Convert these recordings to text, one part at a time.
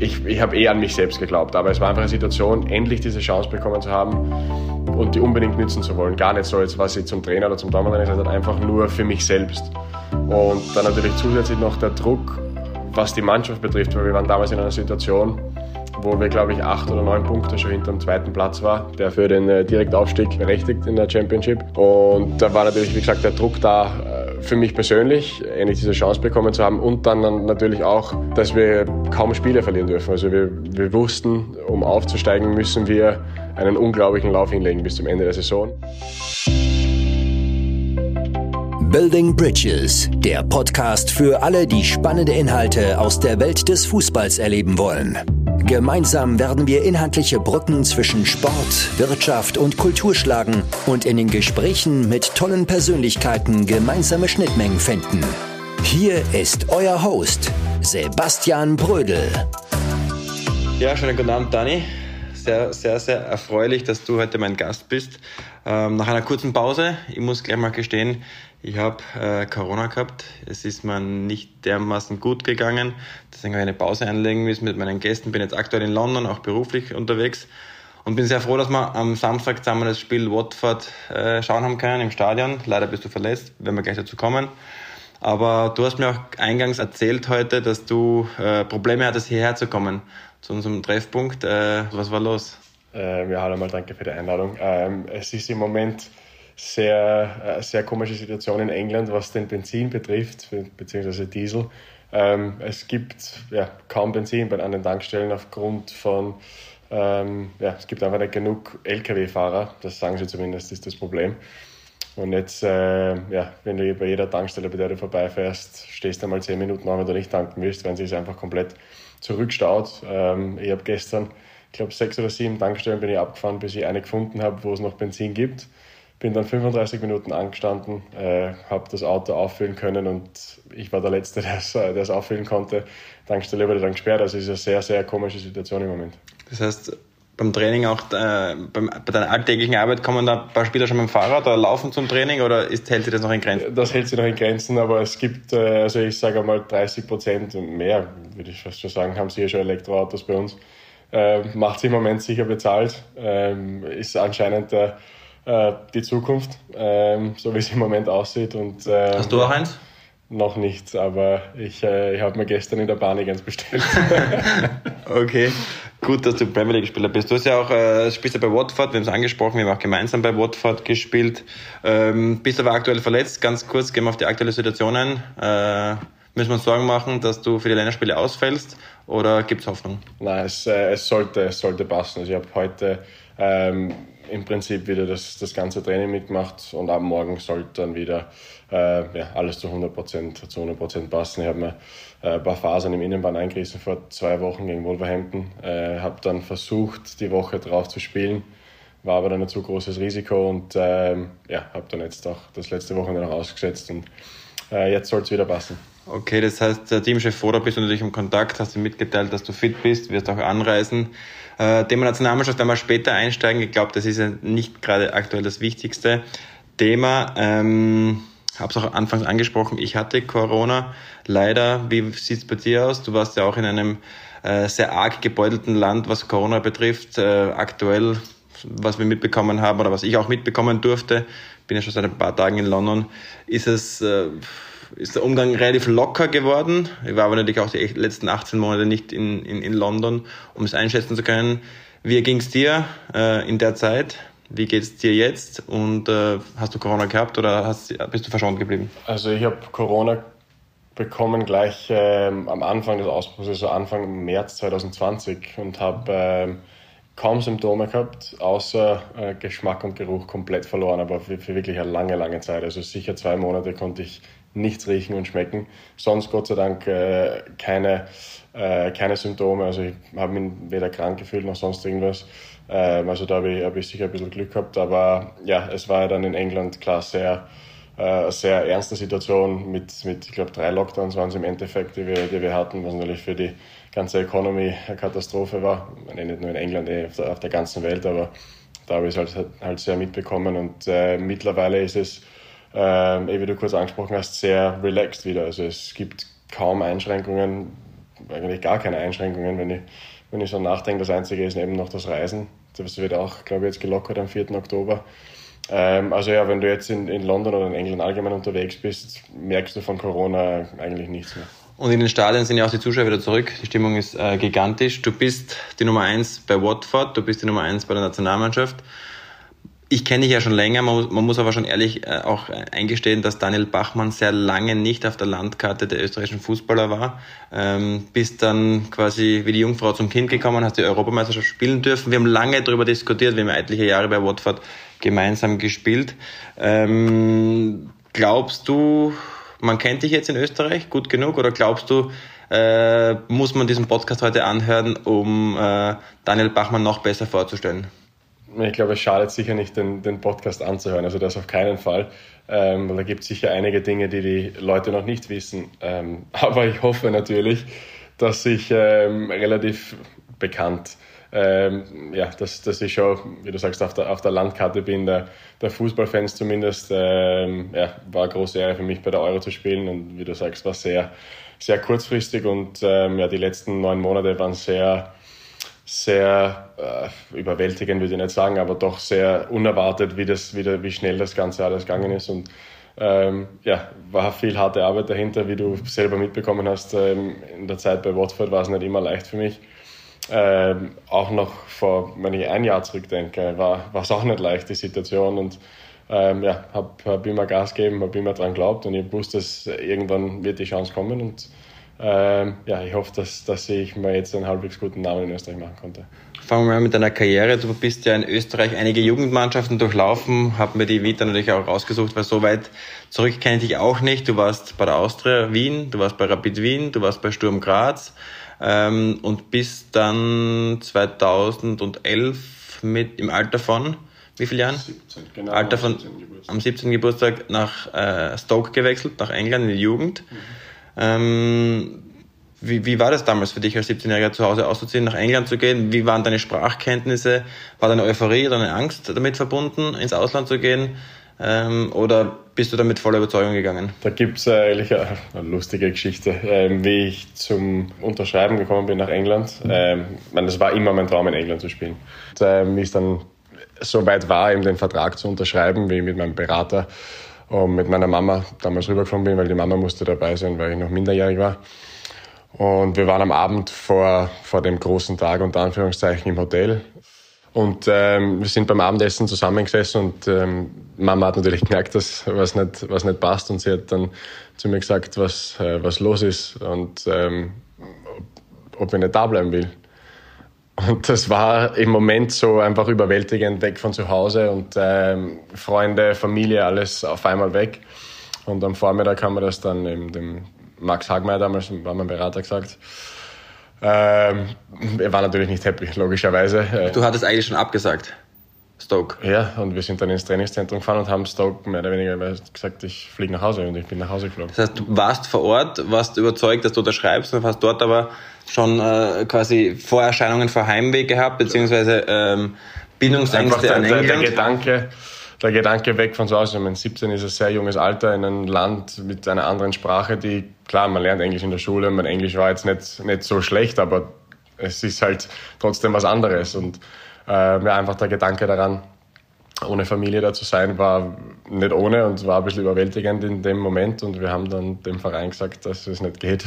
ich, ich habe eh an mich selbst geglaubt, aber es war einfach eine Situation, endlich diese Chance bekommen zu haben und die unbedingt nützen zu wollen. Gar nicht so jetzt, was ich zum Trainer oder zum gesagt habe, einfach nur für mich selbst. Und dann natürlich zusätzlich noch der Druck, was die Mannschaft betrifft, weil wir waren damals in einer Situation, wo wir, glaube ich, acht oder neun Punkte schon hinter dem zweiten Platz war, der für den äh, Direktaufstieg berechtigt in der Championship. Und da war natürlich, wie gesagt, der Druck da äh, für mich persönlich, endlich diese Chance bekommen zu haben und dann natürlich auch, dass wir kaum Spiele verlieren dürfen. Also wir, wir wussten, um aufzusteigen, müssen wir einen unglaublichen Lauf hinlegen bis zum Ende der Saison. Building Bridges, der Podcast für alle, die spannende Inhalte aus der Welt des Fußballs erleben wollen. Gemeinsam werden wir inhaltliche Brücken zwischen Sport, Wirtschaft und Kultur schlagen und in den Gesprächen mit tollen Persönlichkeiten gemeinsame Schnittmengen finden. Hier ist euer Host, Sebastian Brödel. Ja, schönen guten Abend, Dani. Sehr, sehr, sehr erfreulich, dass du heute mein Gast bist. Ähm, nach einer kurzen Pause, ich muss gleich mal gestehen, ich habe äh, Corona gehabt. Es ist mir nicht dermaßen gut gegangen. Deswegen habe ich eine Pause einlegen müssen mit meinen Gästen. Bin jetzt aktuell in London, auch beruflich unterwegs. Und bin sehr froh, dass wir am Samstag zusammen das Spiel Watford äh, schauen haben können im Stadion. Leider bist du verletzt, wenn wir gleich dazu kommen. Aber du hast mir auch eingangs erzählt heute, dass du äh, Probleme hattest, hierher zu kommen, zu unserem Treffpunkt. Äh, was war los? Ähm, ja, hallo mal, danke für die Einladung. Ähm, es ist im Moment sehr, äh, sehr komische Situation in England, was den Benzin betrifft, beziehungsweise Diesel. Ähm, es gibt ja, kaum Benzin bei, an den Tankstellen aufgrund von, ähm, ja, es gibt einfach nicht genug Lkw-Fahrer, das sagen sie zumindest, ist das Problem. Und jetzt, äh, ja, wenn du bei jeder Tankstelle, bei der du vorbeifährst, stehst du mal zehn Minuten an, wenn du nicht tanken willst, wenn sie es einfach komplett zurückstaut. Ähm, ich habe gestern, ich glaube, sechs oder sieben Tankstellen bin ich abgefahren, bis ich eine gefunden habe, wo es noch Benzin gibt. Bin dann 35 Minuten angestanden, äh, habe das Auto auffüllen können und ich war der Letzte, der es auffüllen konnte. Tankstelle wurde dann gesperrt. Also es ist eine sehr, sehr komische Situation im Moment. Das heißt, beim Training auch, äh, beim, bei deiner alltäglichen Arbeit kommen da ein paar Spieler schon mit dem Fahrrad oder laufen zum Training oder ist, hält sich das noch in Grenzen? Das hält sich noch in Grenzen, aber es gibt, äh, also ich sage mal 30 Prozent und mehr, würde ich fast schon sagen, haben sie hier schon Elektroautos bei uns. Äh, macht sie im Moment sicher bezahlt, ähm, ist anscheinend der äh, die Zukunft, ähm, so wie es im Moment aussieht. Und, ähm, Hast du auch eins? Noch nicht, aber ich, äh, ich habe mir gestern in der Bahn eins bestellt. okay, gut, dass du Premier League Spieler bist. Du hast ja auch äh, spielst ja bei Watford, wir haben es angesprochen, wir haben auch gemeinsam bei Watford gespielt. Ähm, bist aber aktuell verletzt. Ganz kurz gehen wir auf die aktuelle Situation ein. Äh, müssen wir uns Sorgen machen, dass du für die Länderspiele ausfällst oder gibt es Hoffnung? Nein, es, äh, es, sollte, es sollte passen. Also ich habe heute ähm, im Prinzip wieder das, das ganze Training mitgemacht und ab morgen sollte dann wieder äh, ja, alles zu 100%, zu 100 passen. Ich habe mir äh, ein paar Fasern im Innenband eingerissen vor zwei Wochen gegen Wolverhampton. Äh, habe dann versucht, die Woche drauf zu spielen, war aber dann ein zu großes Risiko und ähm, ja, habe dann jetzt auch das letzte Wochenende noch ausgesetzt und äh, jetzt soll es wieder passen. Okay, das heißt, der Teamchef Foda bist du natürlich im Kontakt, hast ihm mitgeteilt, dass du fit bist, wirst auch anreisen. Äh, Thema Nationalmannschaft, wenn wir später einsteigen, ich glaube, das ist ja nicht gerade aktuell das wichtigste Thema. Ähm, habe es auch anfangs angesprochen, ich hatte Corona. Leider, wie sieht es bei dir aus? Du warst ja auch in einem äh, sehr arg gebeutelten Land, was Corona betrifft. Äh, aktuell, was wir mitbekommen haben oder was ich auch mitbekommen durfte, bin ja schon seit ein paar Tagen in London, ist es... Äh, ist der Umgang relativ locker geworden. Ich war aber natürlich auch die letzten 18 Monate nicht in, in, in London, um es einschätzen zu können. Wie ging es dir äh, in der Zeit? Wie geht es dir jetzt? Und äh, hast du Corona gehabt oder hast, bist du verschont geblieben? Also ich habe Corona bekommen gleich ähm, am Anfang des Ausbruchs, also Anfang März 2020 und habe ähm, kaum Symptome gehabt, außer äh, Geschmack und Geruch komplett verloren, aber für, für, wirklich eine lange, lange Zeit. Also sicher zwei Monate konnte ich nichts riechen und schmecken. Sonst Gott sei Dank äh, keine, äh, keine Symptome. Also ich habe mich weder krank gefühlt noch sonst irgendwas. Ähm, also da habe ich, hab ich sicher ein bisschen Glück gehabt. Aber ja, es war ja dann in England klar sehr, äh, sehr ernste Situation mit, mit ich glaube, drei Lockdowns waren es im Endeffekt, die wir, die wir hatten, was natürlich für die ganze Economy eine Katastrophe war. Nicht nur in England, eh, auf der, auf der ganzen Welt, aber da habe ich es halt, halt sehr mitbekommen. Und äh, mittlerweile ist es ähm, wie du kurz angesprochen hast, sehr relaxed wieder. Also es gibt kaum Einschränkungen. eigentlich gar keine Einschränkungen, wenn ich, wenn ich so nachdenke. Das Einzige ist eben noch das Reisen. Das wird auch, glaube ich, jetzt gelockert am 4. Oktober. Ähm, also ja, wenn du jetzt in, in London oder in England allgemein unterwegs bist, merkst du von Corona eigentlich nichts mehr. Und in den Stadien sind ja auch die Zuschauer wieder zurück. Die Stimmung ist äh, gigantisch. Du bist die Nummer eins bei Watford, du bist die Nummer eins bei der Nationalmannschaft. Ich kenne dich ja schon länger, man muss, man muss aber schon ehrlich äh, auch eingestehen, dass Daniel Bachmann sehr lange nicht auf der Landkarte der österreichischen Fußballer war. Ähm, bist dann quasi wie die Jungfrau zum Kind gekommen, hast die Europameisterschaft spielen dürfen. Wir haben lange darüber diskutiert, wir haben etliche Jahre bei Watford gemeinsam gespielt. Ähm, glaubst du, man kennt dich jetzt in Österreich gut genug oder glaubst du, äh, muss man diesen Podcast heute anhören, um äh, Daniel Bachmann noch besser vorzustellen? Ich glaube, es schadet sicher nicht, den, den Podcast anzuhören. Also das auf keinen Fall. Ähm, da gibt es sicher einige Dinge, die die Leute noch nicht wissen. Ähm, aber ich hoffe natürlich, dass ich ähm, relativ bekannt ähm, ja, dass, dass ich schon, wie du sagst, auf der, auf der Landkarte bin, der, der Fußballfans zumindest. Ähm, ja, war eine große Ehre für mich, bei der Euro zu spielen und wie du sagst, war sehr, sehr kurzfristig und ähm, ja, die letzten neun Monate waren sehr, sehr äh, überwältigend, würde ich nicht sagen, aber doch sehr unerwartet, wie, das, wie, wie schnell das Ganze alles gegangen ist und ähm, ja, war viel harte Arbeit dahinter, wie du selber mitbekommen hast. Ähm, in der Zeit bei Watford war es nicht immer leicht für mich. Ähm, auch noch vor, wenn ich ein Jahr zurückdenke, war es auch nicht leicht, die Situation. Und ähm, ja, habe hab immer Gas gegeben, habe immer dran geglaubt und ich wusste, dass irgendwann wird die Chance kommen. Und ähm, ja, ich hoffe, dass, dass ich mir jetzt einen halbwegs guten Namen in Österreich machen konnte. Fangen wir mal mit deiner Karriere. Du bist ja in Österreich einige Jugendmannschaften durchlaufen, habe mir die Vita natürlich auch rausgesucht, weil so weit zurück kenne ich dich auch nicht. Du warst bei der Austria Wien, du warst bei Rapid Wien, du warst bei Sturm Graz ähm, und bis dann 2011 mit im Alter von wie viele Jahren? 17, genau. Alter von 17 am 17. Geburtstag nach äh, Stoke gewechselt, nach England in die Jugend. Mhm. Ähm, wie, wie war das damals für dich als 17-Jähriger zu Hause auszuziehen, nach England zu gehen? Wie waren deine Sprachkenntnisse? War deine Euphorie oder eine Angst damit verbunden, ins Ausland zu gehen? Ähm, oder bist du da mit voller Überzeugung gegangen? Da gibt es eigentlich eine, eine, lustige Geschichte, ähm, wie ich zum Unterschreiben gekommen bin nach England. Ähm, es war immer mein Traum, in England zu spielen. Und, ähm, wie es dann so weit war, eben den Vertrag zu unterschreiben, wie mit meinem Berater und mit meiner Mama damals rübergekommen bin, weil die Mama musste dabei sein, weil ich noch minderjährig war. Und wir waren am Abend vor, vor dem großen Tag unter Anführungszeichen im Hotel und ähm, wir sind beim Abendessen zusammengesessen und ähm, Mama hat natürlich gemerkt, dass was nicht, was nicht passt und sie hat dann zu mir gesagt, was, äh, was los ist und ähm, ob ich nicht da bleiben will. Und das war im Moment so einfach überwältigend weg von zu Hause und ähm, Freunde, Familie, alles auf einmal weg. Und am Vormittag haben wir das dann eben dem Max Hagmeier damals, war mein Berater, gesagt. Ähm, er war natürlich nicht happy, logischerweise. Du hattest eigentlich schon abgesagt. Stoke. Ja, und wir sind dann ins Trainingszentrum gefahren und haben Stoke mehr oder weniger gesagt, ich fliege nach Hause und ich bin nach Hause geflogen. Das heißt, du warst vor Ort, warst überzeugt, dass du unterschreibst und hast dort aber schon äh, quasi Vorerscheinungen vor Heimweh gehabt, beziehungsweise ähm, Bindungsängste der, an England. Der Gedanke, der Gedanke weg von zu Hause. Ich meine, 17 ist ein sehr junges Alter in einem Land mit einer anderen Sprache, die, klar, man lernt Englisch in der Schule, mein Englisch war jetzt nicht, nicht so schlecht, aber es ist halt trotzdem was anderes. Und äh, ja, einfach der Gedanke daran, ohne Familie da zu sein, war nicht ohne und war ein bisschen überwältigend in dem Moment. Und wir haben dann dem Verein gesagt, dass es nicht geht.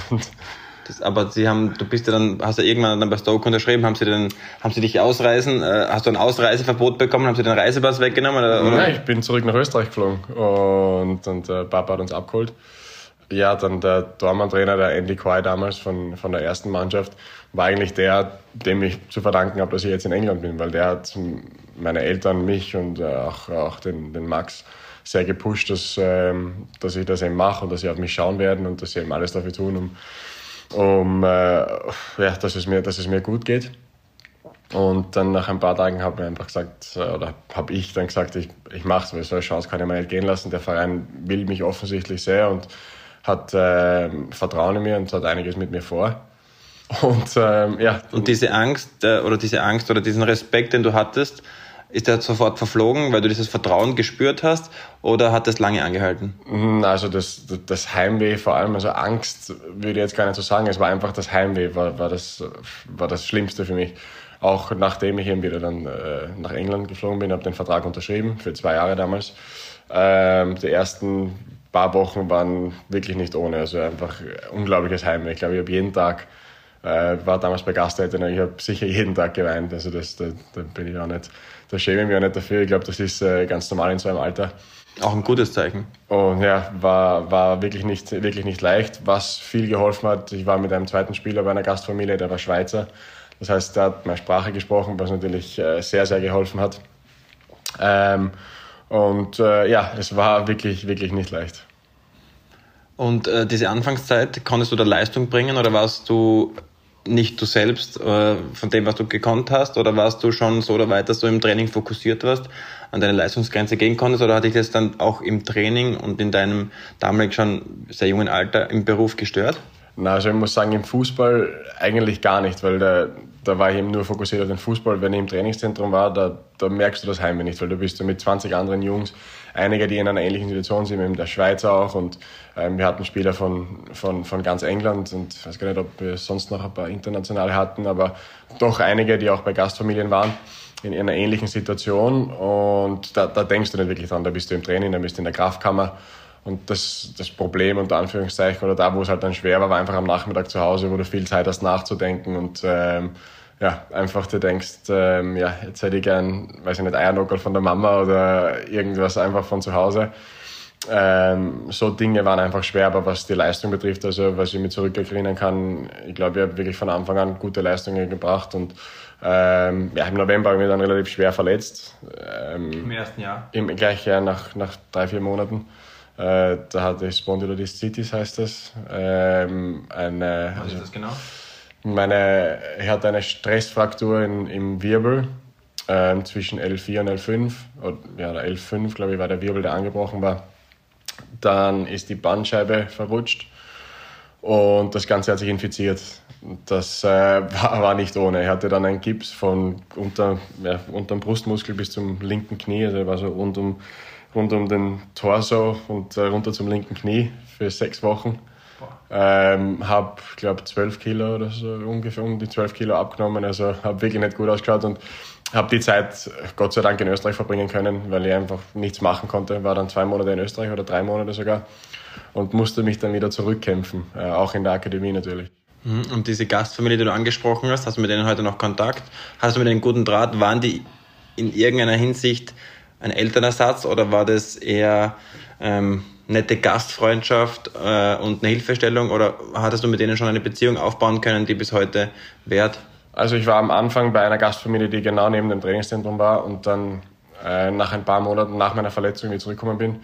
Das, aber sie haben, du bist ja dann, hast ja irgendwann dann bei Stoke unterschrieben, haben sie dann, haben sie dich ausreisen, äh, hast du ein Ausreiseverbot bekommen, haben sie den Reisepass weggenommen? Oder? Nein, ich bin zurück nach Österreich geflogen und, und äh, Papa hat uns abgeholt. Ja, dann der Dormann-Trainer, der Andy Quay damals von, von der ersten Mannschaft, war eigentlich der, dem ich zu verdanken habe, dass ich jetzt in England bin, weil der hat meine Eltern, mich und äh, auch, auch den, den Max sehr gepusht, dass, ähm, dass ich das eben mache und dass sie auf mich schauen werden und dass sie eben alles dafür tun, um, um äh, ja, dass, es mir, dass es mir gut geht. Und dann nach ein paar Tagen habe ich einfach gesagt, oder habe ich dann gesagt, ich, ich mache es, weil so eine Chance kann ich mir nicht gehen lassen. Der Verein will mich offensichtlich sehr und hat äh, Vertrauen in mir und hat einiges mit mir vor. Und ähm, ja. Und diese Angst äh, oder diese Angst oder diesen Respekt, den du hattest, Ist der sofort verflogen, weil du dieses Vertrauen gespürt hast oder hat das lange angehalten? Mhm, also das, das Heimweh vor allem, also Angst würde ich jetzt gar nicht so sagen, es war einfach das Heimweh, war, war, das, war das Schlimmste für mich. Auch nachdem ich eben wieder dann äh, nach England geflogen bin, habe den Vertrag unterschrieben, für zwei Jahre damals. Ähm, die ersten paar Wochen waren wirklich nicht ohne, also einfach unglaubliches Heimweh. Ich glaube, ich habe jeden Tag äh, war damals bei Gasteltern, ich habe sicher jeden Tag geweint. Also das, da, da bin ich auch nicht, da schäme ich mich auch nicht dafür. Ich glaube, das ist äh, ganz normal in so einem Alter. Auch ein gutes Zeichen. Und ja, war, war wirklich, nicht, wirklich nicht leicht. Was viel geholfen hat, ich war mit einem zweiten Spieler bei einer Gastfamilie, der war Schweizer. Das heißt, der hat meine Sprache gesprochen, was natürlich äh, sehr, sehr geholfen hat. Ähm, und äh, ja, es war wirklich, wirklich nicht leicht. Und äh, diese Anfangszeit, konntest du da Leistung bringen oder warst du nicht du selbst äh, von dem, was du gekonnt hast? Oder warst du schon so weit, dass du im Training fokussiert warst, an deine Leistungsgrenze gehen konntest? Oder hat dich das dann auch im Training und in deinem damalig schon sehr jungen Alter im Beruf gestört? Na, also ich muss sagen, im Fußball eigentlich gar nicht, weil da, da war ich eben nur fokussiert auf den Fußball. Wenn ich im Trainingszentrum war, da, da merkst du das Heimweh nicht, weil du bist mit 20 anderen Jungs, einige, die in einer ähnlichen Situation sind, eben der Schweizer auch und ähm, wir hatten Spieler von, von, von ganz England und ich weiß gar nicht, ob wir sonst noch ein paar internationale hatten, aber doch einige, die auch bei Gastfamilien waren in einer ähnlichen Situation und da, da denkst du nicht wirklich dran, da bist du im Training, da bist du in der Kraftkammer und das, das Problem unter Anführungszeichen oder da, wo es halt dann schwer war, war einfach am Nachmittag zu Hause, wo du viel Zeit hast nachzudenken und ähm, ja, einfach du denkst, ähm, ja, jetzt hätte ich gern, weiß ich nicht, Eiernockel von der Mama oder irgendwas einfach von zu Hause. Ähm, so Dinge waren einfach schwer, aber was die Leistung betrifft, also was ich mir zurückerinnern kann, ich glaube, ich habe wirklich von Anfang an gute Leistungen gebracht und ähm, ja, im November habe ich mich dann relativ schwer verletzt. Ähm, Im ersten Jahr? Im gleichen Jahr, nach, nach drei, vier Monaten. Äh, da hatte ich Spondylolisthesis, heißt das. Ähm, eine, Was ist das genau? Meine, ich hatte eine Stressfraktur in, im Wirbel ähm, zwischen L4 und L5. Oder, ja, der L5, glaube ich, war der Wirbel, der angebrochen war. Dann ist die Bandscheibe verrutscht und das Ganze hat sich infiziert. Das äh, war, war, nicht ohne. Ich hatte dann einen Gips von unter, ja, unterm Brustmuskel bis zum linken Knie, also war so rund um, rund um den Torso und äh, runter zum linken Knie für sechs Wochen. Ähm, habe, glaube 12 Kilo oder so ungefähr um die 12 Kilo abgenommen. Also habe wirklich nicht gut ausgeschaut und habe die Zeit Gott sei Dank in Österreich verbringen können, weil ich einfach nichts machen konnte. War dann zwei Monate in Österreich oder drei Monate sogar und musste mich dann wieder zurückkämpfen, äh, auch in der Akademie natürlich. Mhm. Und diese Gastfamilie, die du angesprochen hast, hast du mit denen heute noch Kontakt? Hast du mit denen guten Draht? Waren die in irgendeiner Hinsicht ein Elternersatz oder war das eher ähm, nette Gastfreundschaft äh, und eine Hilfestellung oder hattest du mit denen schon eine Beziehung aufbauen können, die bis heute währt? Also ich war am Anfang bei einer Gastfamilie, die genau neben dem Trainingszentrum war und dann äh, nach ein paar Monaten nach meiner Verletzung, die ich zurückgekommen bin,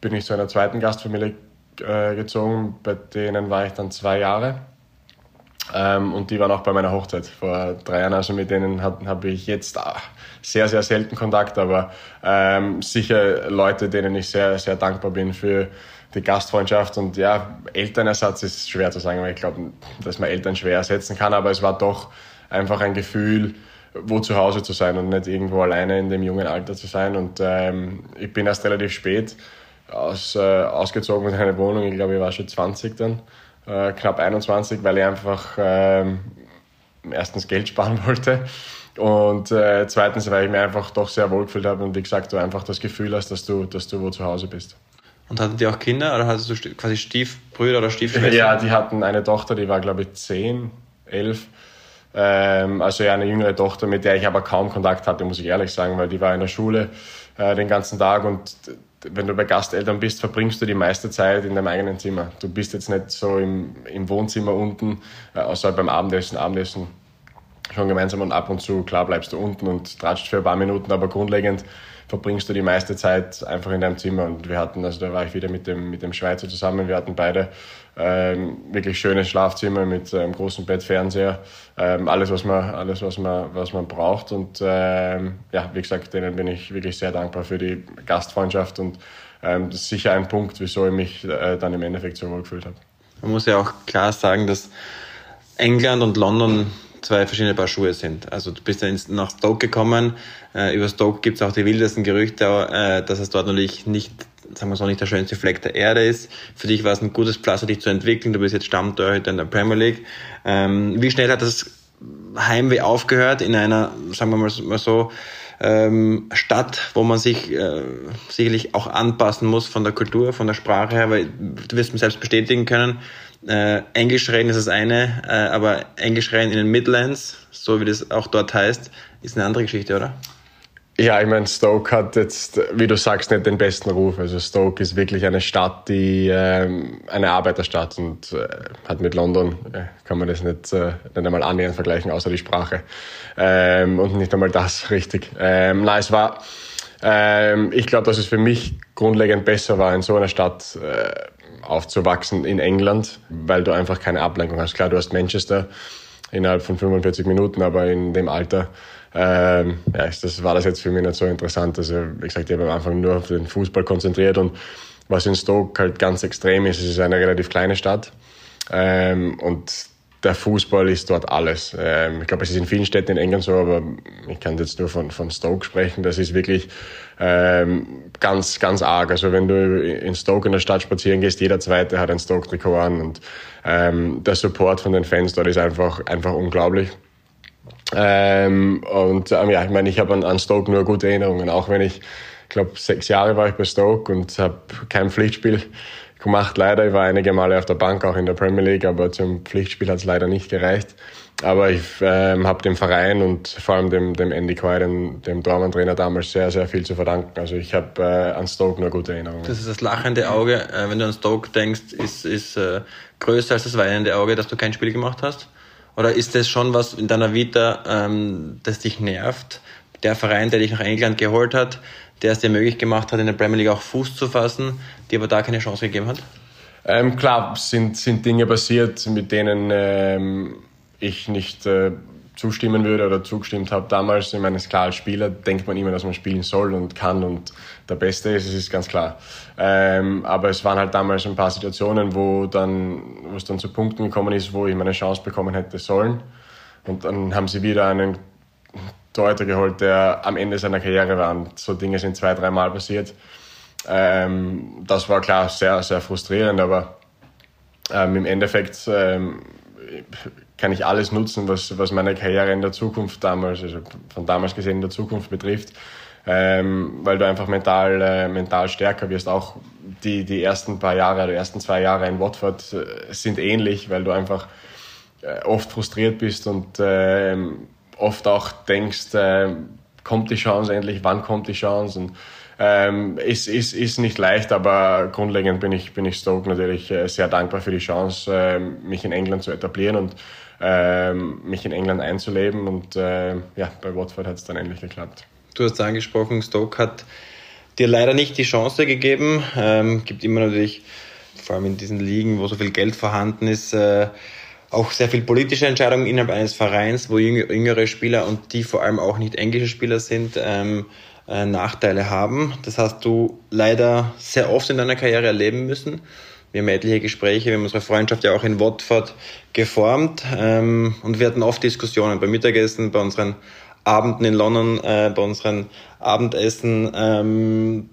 bin ich zu einer zweiten Gastfamilie äh, gezogen, bei denen war ich dann zwei Jahre. Ähm, und die waren auch bei meiner Hochzeit vor drei Jahren. Also mit denen habe ich jetzt ach, sehr, sehr selten Kontakt, aber ähm, sicher Leute, denen ich sehr, sehr dankbar bin für die Gastfreundschaft. Und ja, Elternersatz ist schwer zu sagen, weil ich glaube, dass man Eltern schwer ersetzen kann, aber es war doch einfach ein Gefühl, wo zu Hause zu sein und nicht irgendwo alleine in dem jungen Alter zu sein. Und ähm, ich bin erst relativ spät aus, äh, ausgezogen mit einer Wohnung. Ich glaube, ich war schon 20 dann, äh, knapp 21, weil ich einfach äh, erstens Geld sparen wollte und äh, zweitens, weil ich mich einfach doch sehr wohl gefühlt habe und wie gesagt, du einfach das Gefühl hast, dass du, dass du wo zu Hause bist. Und hatten die auch Kinder oder hattest du quasi Stiefbrüder oder Stiefschwestern? Ja, die hatten eine Tochter, die war glaube ich 10, 11. Ähm, also ja, eine jüngere Tochter, mit der ich aber kaum Kontakt hatte, muss ich ehrlich sagen, weil die war in der Schule äh, den ganzen Tag und wenn du bei Gasteltern bist, verbringst du die meiste Zeit in deinem eigenen Zimmer. Du bist jetzt nicht so im, im Wohnzimmer unten, äh, außer beim Abendessen. Abendessen schon gemeinsam und ab und zu, klar bleibst du unten und tratscht für ein paar Minuten, aber grundlegend verbringst du die meiste Zeit einfach in deinem Zimmer. Und wir hatten, also da war ich wieder mit dem, mit dem Schweizer zusammen, wir hatten beide ähm, wirklich schönes Schlafzimmer mit einem ähm, großen Bett, Fernseher, ähm, alles, was man, alles was man, was man braucht. Und ähm, ja, wie gesagt, denen bin ich wirklich sehr dankbar für die Gastfreundschaft und ähm, das ist sicher ein Punkt, wieso ich mich äh, dann im Endeffekt so wohl gefühlt habe. Man muss ja auch klar sagen, dass England und London zwei verschiedene Paar Schuhe sind. Also du bist ja nach Stoke gekommen. Äh, über Stoke gibt es auch die wildesten Gerüchte, äh, dass es dort natürlich nicht, sagen wir so, nicht der schönste Fleck der Erde ist. Für dich war es ein gutes Pflaster, dich zu entwickeln. Du bist jetzt Stammtorhüter in der Premier League. Ähm, wie schnell hat das Heimweh aufgehört in einer, sagen wir mal so, ähm, Stadt, wo man sich äh, sicherlich auch anpassen muss von der Kultur, von der Sprache her, weil du wirst mir selbst bestätigen können, äh, Englisch reden ist das eine, äh, aber Englisch reden in den Midlands, so wie das auch dort heißt, ist eine andere Geschichte, oder? Ja, ich meine, Stoke hat jetzt, wie du sagst, nicht den besten Ruf. Also Stoke ist wirklich eine Stadt, die ähm, eine Arbeiterstadt und äh, hat mit London, äh, kann man das nicht, äh, nicht einmal annähernd vergleichen, außer die Sprache. Ähm, und nicht einmal das richtig. Ähm, nein, es war, ähm, ich glaube, dass es für mich grundlegend besser war, in so einer Stadt äh, aufzuwachsen in England, weil du einfach keine Ablenkung hast. Klar, du hast Manchester innerhalb von 45 Minuten, aber in dem Alter ähm, ja, das war das jetzt für mich nicht so interessant. Also, wie gesagt, ich habe am Anfang nur auf den Fußball konzentriert und was in Stoke halt ganz extrem ist, es ist eine relativ kleine Stadt ähm, und der Fußball ist dort alles. Ähm, ich glaube, es ist in vielen Städten in England so, aber ich kann jetzt nur von, von Stoke sprechen. Das ist wirklich ähm, ganz, ganz arg. Also wenn du in Stoke in der Stadt spazieren gehst, jeder Zweite hat ein Stoke-Trikot an und ähm, der Support von den Fans dort ist einfach, einfach unglaublich. Ähm, und ähm, ja, ich meine, ich habe an, an Stoke nur gute Erinnerungen, auch wenn ich, ich glaube, sechs Jahre war ich bei Stoke und habe kein Pflichtspiel gemacht. Leider, ich war einige Male auf der Bank, auch in der Premier League, aber zum Pflichtspiel hat es leider nicht gereicht. Aber ich ähm, habe dem Verein und vor allem dem, dem Andy Coy, dem, dem Dortmund-Trainer damals, sehr, sehr viel zu verdanken. Also ich habe äh, an Stoke nur gute Erinnerungen. Das ist das lachende Auge, äh, wenn du an Stoke denkst, ist, ist äh, größer als das weinende Auge, dass du kein Spiel gemacht hast? Oder ist das schon was in deiner Vita, ähm, das dich nervt? Der Verein, der dich nach England geholt hat, der es dir möglich gemacht hat, in der Premier League auch Fuß zu fassen, dir aber da keine Chance gegeben hat? Ähm, klar, sind, sind Dinge passiert, mit denen ähm, ich nicht äh, zustimmen würde oder zugestimmt habe damals. Ich meine, klar, als Spieler denkt man immer, dass man spielen soll und kann und der Beste ist, es ist ganz klar. Ähm, aber es waren halt damals ein paar Situationen, wo, dann, wo es dann zu Punkten gekommen ist, wo ich meine Chance bekommen hätte sollen. Und dann haben sie wieder einen Torhüter geholt, der am Ende seiner Karriere war. Und so Dinge sind zwei, dreimal passiert. Ähm, das war klar sehr, sehr frustrierend, aber ähm, im Endeffekt ähm, kann ich alles nutzen, was, was meine Karriere in der Zukunft damals, also von damals gesehen in der Zukunft betrifft, ähm, weil du einfach mental, äh, mental stärker wirst. Auch die, die ersten paar Jahre, die ersten zwei Jahre in Watford äh, sind ähnlich, weil du einfach äh, oft frustriert bist und äh, oft auch denkst, äh, kommt die Chance endlich, wann kommt die Chance und ähm, ist, ist, ist nicht leicht, aber grundlegend bin ich, bin ich Stoke natürlich äh, sehr dankbar für die Chance, äh, mich in England zu etablieren und ähm, mich in England einzuleben. Und äh, ja, bei Watford hat es dann endlich geklappt. Du hast angesprochen, Stoke hat dir leider nicht die Chance gegeben. Ähm, gibt immer natürlich, vor allem in diesen Ligen, wo so viel Geld vorhanden ist, äh, auch sehr viel politische Entscheidungen innerhalb eines Vereins, wo jüngere Spieler und die vor allem auch nicht englische Spieler sind, ähm, äh, Nachteile haben. Das hast du leider sehr oft in deiner Karriere erleben müssen. Wir haben etliche Gespräche, wir haben unsere Freundschaft ja auch in Watford geformt ähm, und wir hatten oft Diskussionen beim Mittagessen, bei unseren Abenden in London, äh, bei unseren Abendessen. Ähm,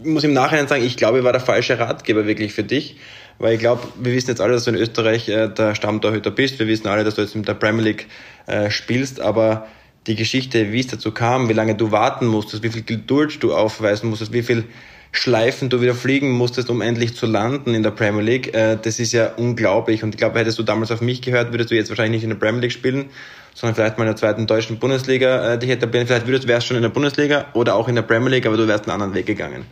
ich muss im Nachhinein sagen, ich glaube, ich war der falsche Ratgeber wirklich für dich, weil ich glaube, wir wissen jetzt alle, dass du in Österreich äh, der Stammtorhüter bist, wir wissen alle, dass du jetzt in der Premier League äh, spielst, aber die Geschichte, wie es dazu kam, wie lange du warten musstest, wie viel Geduld du aufweisen musstest, wie viel Schleifen du wieder fliegen musstest, um endlich zu landen in der Premier League. Äh, das ist ja unglaublich. Und ich glaube, hättest du damals auf mich gehört, würdest du jetzt wahrscheinlich nicht in der Premier League spielen, sondern vielleicht mal in der zweiten deutschen Bundesliga äh, dich etablieren. Vielleicht würdest, wärst du schon in der Bundesliga oder auch in der Premier League, aber du wärst einen anderen Weg gegangen.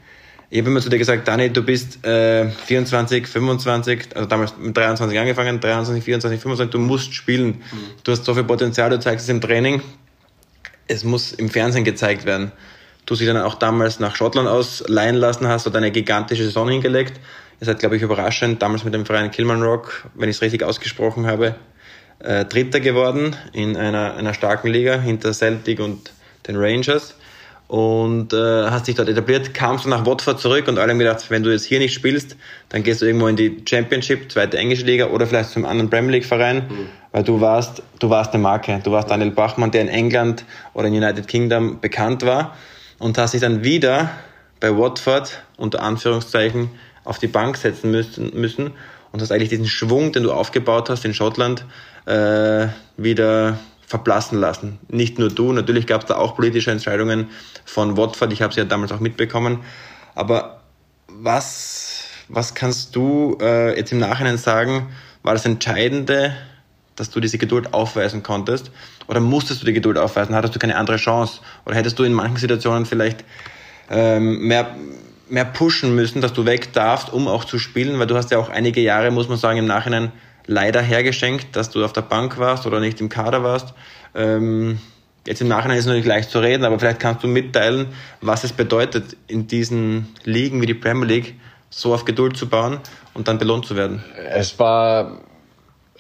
Ich habe immer zu dir gesagt, Dani, du bist äh, 24, 25, also damals mit 23 angefangen, 23, 24, 25, du musst spielen. Mhm. Du hast so viel Potenzial, du zeigst es im Training. Es muss im Fernsehen gezeigt werden du sie dann auch damals nach Schottland ausleihen lassen hast, und eine gigantische Saison hingelegt. Ihr seid, glaube ich, überraschend, damals mit dem Verein Kilman Rock, wenn ich es richtig ausgesprochen habe, äh, Dritter geworden in einer, einer starken Liga hinter Celtic und den Rangers. Und äh, hast dich dort etabliert, kamst du nach Watford zurück und alle haben gedacht, wenn du jetzt hier nicht spielst, dann gehst du irgendwo in die Championship, zweite englische Liga oder vielleicht zum anderen Premier League Verein, mhm. weil du warst, du warst eine Marke. Du warst Daniel Bachmann, der in England oder in United Kingdom bekannt war und hast dich dann wieder bei Watford unter Anführungszeichen auf die Bank setzen müssen, müssen und hast eigentlich diesen Schwung, den du aufgebaut hast in Schottland, äh, wieder verblassen lassen. Nicht nur du, natürlich gab es da auch politische Entscheidungen von Watford, ich habe sie ja damals auch mitbekommen. Aber was, was kannst du äh, jetzt im Nachhinein sagen, war das Entscheidende, dass du diese Geduld aufweisen konntest? Oder musstest du die Geduld aufweisen? Hattest du keine andere Chance? Oder hättest du in manchen Situationen vielleicht ähm, mehr, mehr pushen müssen, dass du weg darfst, um auch zu spielen? Weil du hast ja auch einige Jahre, muss man sagen, im Nachhinein leider hergeschenkt, dass du auf der Bank warst oder nicht im Kader warst. Ähm, jetzt im Nachhinein ist es natürlich leicht zu reden, aber vielleicht kannst du mitteilen, was es bedeutet, in diesen Ligen wie die Premier League so auf Geduld zu bauen und dann belohnt zu werden. Es war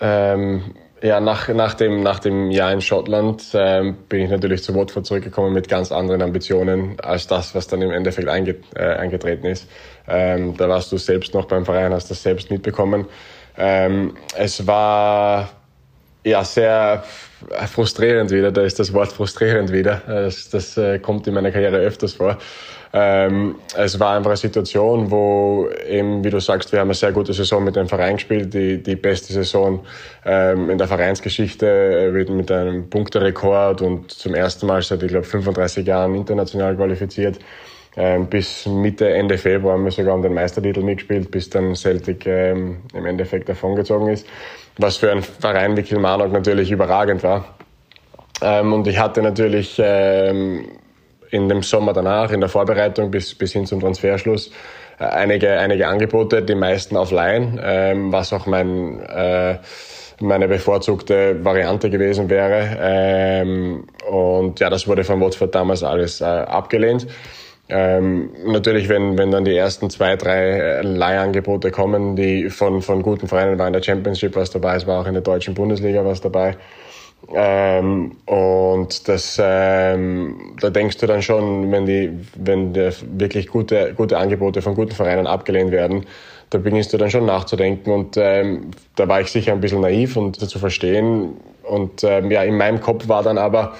ähm, ja nach, nach, dem, nach dem Jahr in Schottland ähm, bin ich natürlich zu Watford zurückgekommen mit ganz anderen Ambitionen als das, was dann im Endeffekt einget, äh, eingetreten ist. Ähm, da warst du selbst noch beim Verein, hast das selbst mitbekommen. Ähm, es war ja sehr frustrierend wieder, da ist das Wort frustrierend wieder. Das, das äh, kommt in meiner Karriere öfters vor. Ähm, es war einfach eine Situation, wo eben, wie du sagst, wir haben eine sehr gute Saison mit dem Verein gespielt, die, die beste Saison ähm, in der Vereinsgeschichte äh, mit, mit einem Punkterekord und zum ersten Mal seit, ich glaube, 35 Jahren international qualifiziert. Ähm, bis Mitte, Ende Februar haben wir sogar um den Meistertitel mitgespielt, bis dann Celtic ähm, im Endeffekt davongezogen ist. Was für einen Verein wie Kilmarnock natürlich überragend war. Ähm, und ich hatte natürlich ähm, in dem Sommer danach, in der Vorbereitung bis, bis hin zum Transferschluss, äh, einige, einige Angebote, die meisten auf Laien, ähm, was auch mein, äh, meine bevorzugte Variante gewesen wäre. Ähm, und ja, das wurde von Watford damals alles äh, abgelehnt. Ähm, natürlich, wenn, wenn dann die ersten zwei, drei äh, Leihangebote kommen, die von, von guten Vereinen war in der Championship was dabei, es war auch in der deutschen Bundesliga was dabei. Ähm, und das, ähm, da denkst du dann schon, wenn die, wenn die wirklich gute, gute Angebote von guten Vereinen abgelehnt werden, da beginnst du dann schon nachzudenken und ähm, da war ich sicher ein bisschen naiv und zu verstehen und ähm, ja, in meinem Kopf war dann aber,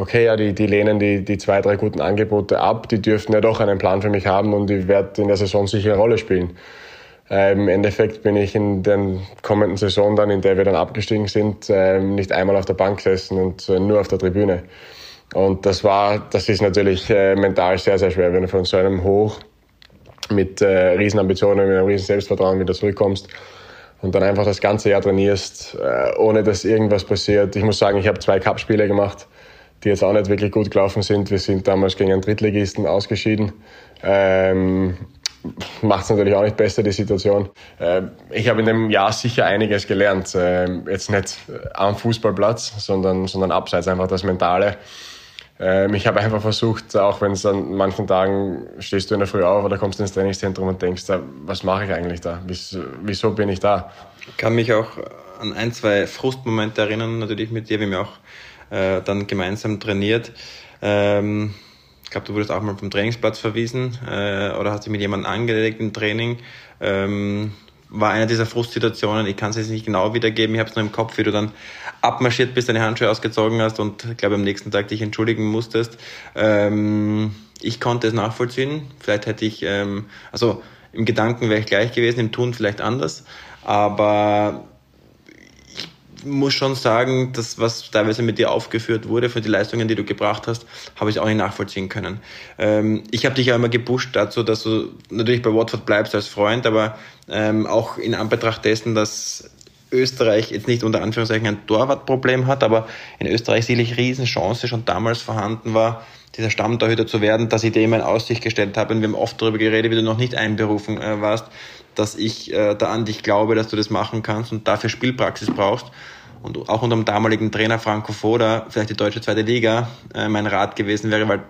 okay, ja, die, die lehnen die, die zwei, drei guten Angebote ab, die dürften ja doch einen Plan für mich haben und ich werde in der Saison sicher eine Rolle spielen. Äh, Im Endeffekt bin ich in der kommenden Saison dann, in der wir dann abgestiegen sind, äh, nicht einmal auf der Bank gesessen und äh, nur auf der Tribüne. Und das war, das ist natürlich äh, mental sehr, sehr schwer, wenn du von so einem Hoch mit äh, Riesenambitionen, mit einem riesen Selbstvertrauen wieder zurückkommst und dann einfach das ganze Jahr trainierst, ohne dass irgendwas passiert. Ich muss sagen, ich habe zwei Cup-Spiele gemacht die jetzt auch nicht wirklich gut gelaufen sind. Wir sind damals gegen einen Drittligisten ausgeschieden. Ähm, Macht es natürlich auch nicht besser, die Situation. Ähm, ich habe in dem Jahr sicher einiges gelernt. Ähm, jetzt nicht am Fußballplatz, sondern, sondern abseits einfach das Mentale. Ähm, ich habe einfach versucht, auch wenn es an manchen Tagen stehst du in der Früh auf oder kommst ins Trainingszentrum und denkst, was mache ich eigentlich da? Wieso bin ich da? Ich kann mich auch an ein, zwei Frustmomente erinnern, natürlich mit dir, wie mir auch äh, dann gemeinsam trainiert. Ähm, ich glaube, du wurdest auch mal vom Trainingsplatz verwiesen äh, oder hast dich mit jemandem angelegt im Training. Ähm, war eine dieser Frustsituationen. Ich kann es jetzt nicht genau wiedergeben. Ich habe es nur im Kopf, wie du dann abmarschiert bist, deine Handschuhe ausgezogen hast und ich glaube am nächsten Tag dich entschuldigen musstest. Ähm, ich konnte es nachvollziehen. Vielleicht hätte ich, ähm, also im Gedanken wäre ich gleich gewesen, im Tun vielleicht anders. Aber muss schon sagen, das, was teilweise mit dir aufgeführt wurde, für die Leistungen, die du gebracht hast, habe ich auch nicht nachvollziehen können. Ähm, ich habe dich ja immer gepusht dazu, dass du natürlich bei Watford bleibst als Freund, aber ähm, auch in Anbetracht dessen, dass Österreich jetzt nicht unter Anführungszeichen ein Torwartproblem hat, aber in Österreich sicherlich Riesenchance schon damals vorhanden war, dieser Stammtorhüter zu werden, dass ich dem in Aussicht gestellt habe. Und wir haben oft darüber geredet, wie du noch nicht einberufen äh, warst, dass ich äh, da an dich glaube, dass du das machen kannst und dafür Spielpraxis brauchst. Und auch unter dem damaligen Trainer Franco Foda, vielleicht die deutsche zweite Liga, äh, mein Rat gewesen wäre, weil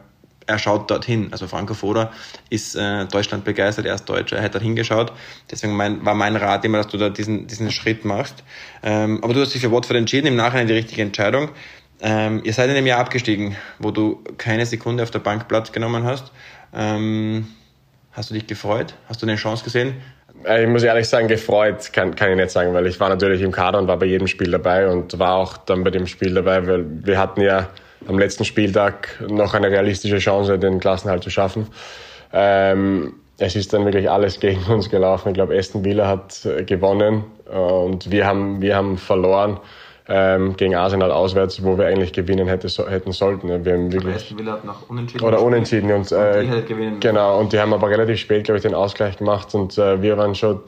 er schaut dorthin. Also Franco Foda ist äh, Deutschland begeistert, er ist Deutscher, er hat da hingeschaut. Deswegen mein, war mein Rat immer, dass du da diesen, diesen Schritt machst. Ähm, aber du hast dich für Watford entschieden, im Nachhinein die richtige Entscheidung. Ähm, ihr seid in dem Jahr abgestiegen, wo du keine Sekunde auf der Bank Platz genommen hast. Ähm, hast du dich gefreut? Hast du eine Chance gesehen? Äh, ich muss ehrlich sagen, gefreut kann, kann ich nicht sagen, weil ich war natürlich im Kader und war bei jedem Spiel dabei und war auch dann bei dem Spiel dabei, weil wir hatten ja am letzten Spieltag noch eine realistische Chance, den Klassenhalt zu schaffen. Ähm, es ist dann wirklich alles gegen uns gelaufen. Ich glaube, Aston Villa hat gewonnen und wir haben, wir haben verloren ähm, gegen Arsenal auswärts, wo wir eigentlich gewinnen hätte, so, hätten sollten. Wir haben wirklich Villa hat noch unentschieden oder unentschieden und, äh, und genau und die haben aber relativ spät, glaube ich, den Ausgleich gemacht und äh, wir waren schon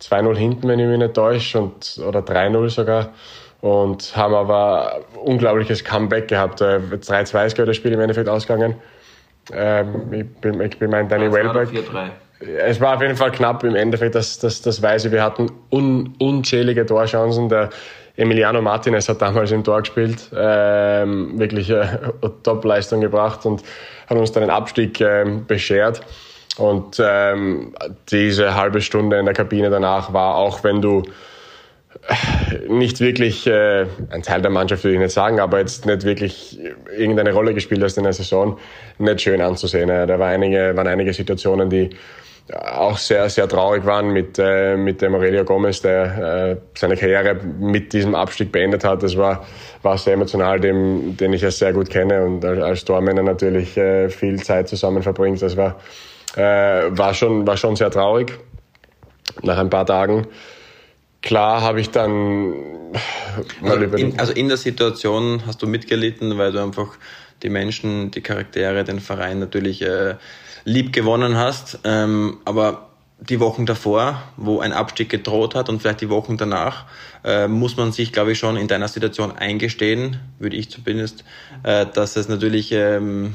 2-0 hinten, wenn ich mich nicht täusche, und, oder 3-0 sogar und haben aber unglaubliches Comeback gehabt. Äh, 3-2 ist, glaube ich, das Spiel im Endeffekt ausgegangen. Ähm, ich bin, ich bin mein Danny Welbeck. Es war auf jeden Fall knapp im Endeffekt, das, das, das weiß ich. Wir hatten un, unzählige Torchancen. Der Emiliano Martinez hat damals im Tor gespielt, ähm, wirklich äh, Top-Leistung gebracht und hat uns dann den Abstieg ähm, beschert. Und ähm, diese halbe Stunde in der Kabine danach war, auch wenn du äh, nicht wirklich äh, ein Teil der Mannschaft würde ich nicht sagen, aber jetzt nicht wirklich irgendeine Rolle gespielt hast in der Saison, nicht schön anzusehen. Da war einige, waren einige Situationen, die auch sehr, sehr traurig waren mit, äh, mit dem Aurelio Gomez, der äh, seine Karriere mit diesem Abstieg beendet hat. Das war, war sehr emotional, dem, den ich ja sehr gut kenne und als Tormänner natürlich äh, viel Zeit zusammen verbringt. Das war, äh, war, schon, war schon sehr traurig nach ein paar Tagen. Klar habe ich dann... Also in, also in der Situation hast du mitgelitten, weil du einfach die Menschen, die Charaktere, den Verein natürlich... Äh, lieb gewonnen hast. Ähm, aber die Wochen davor, wo ein Abstieg gedroht hat und vielleicht die Wochen danach, äh, muss man sich, glaube ich, schon in deiner Situation eingestehen, würde ich zumindest, äh, dass es natürlich ähm,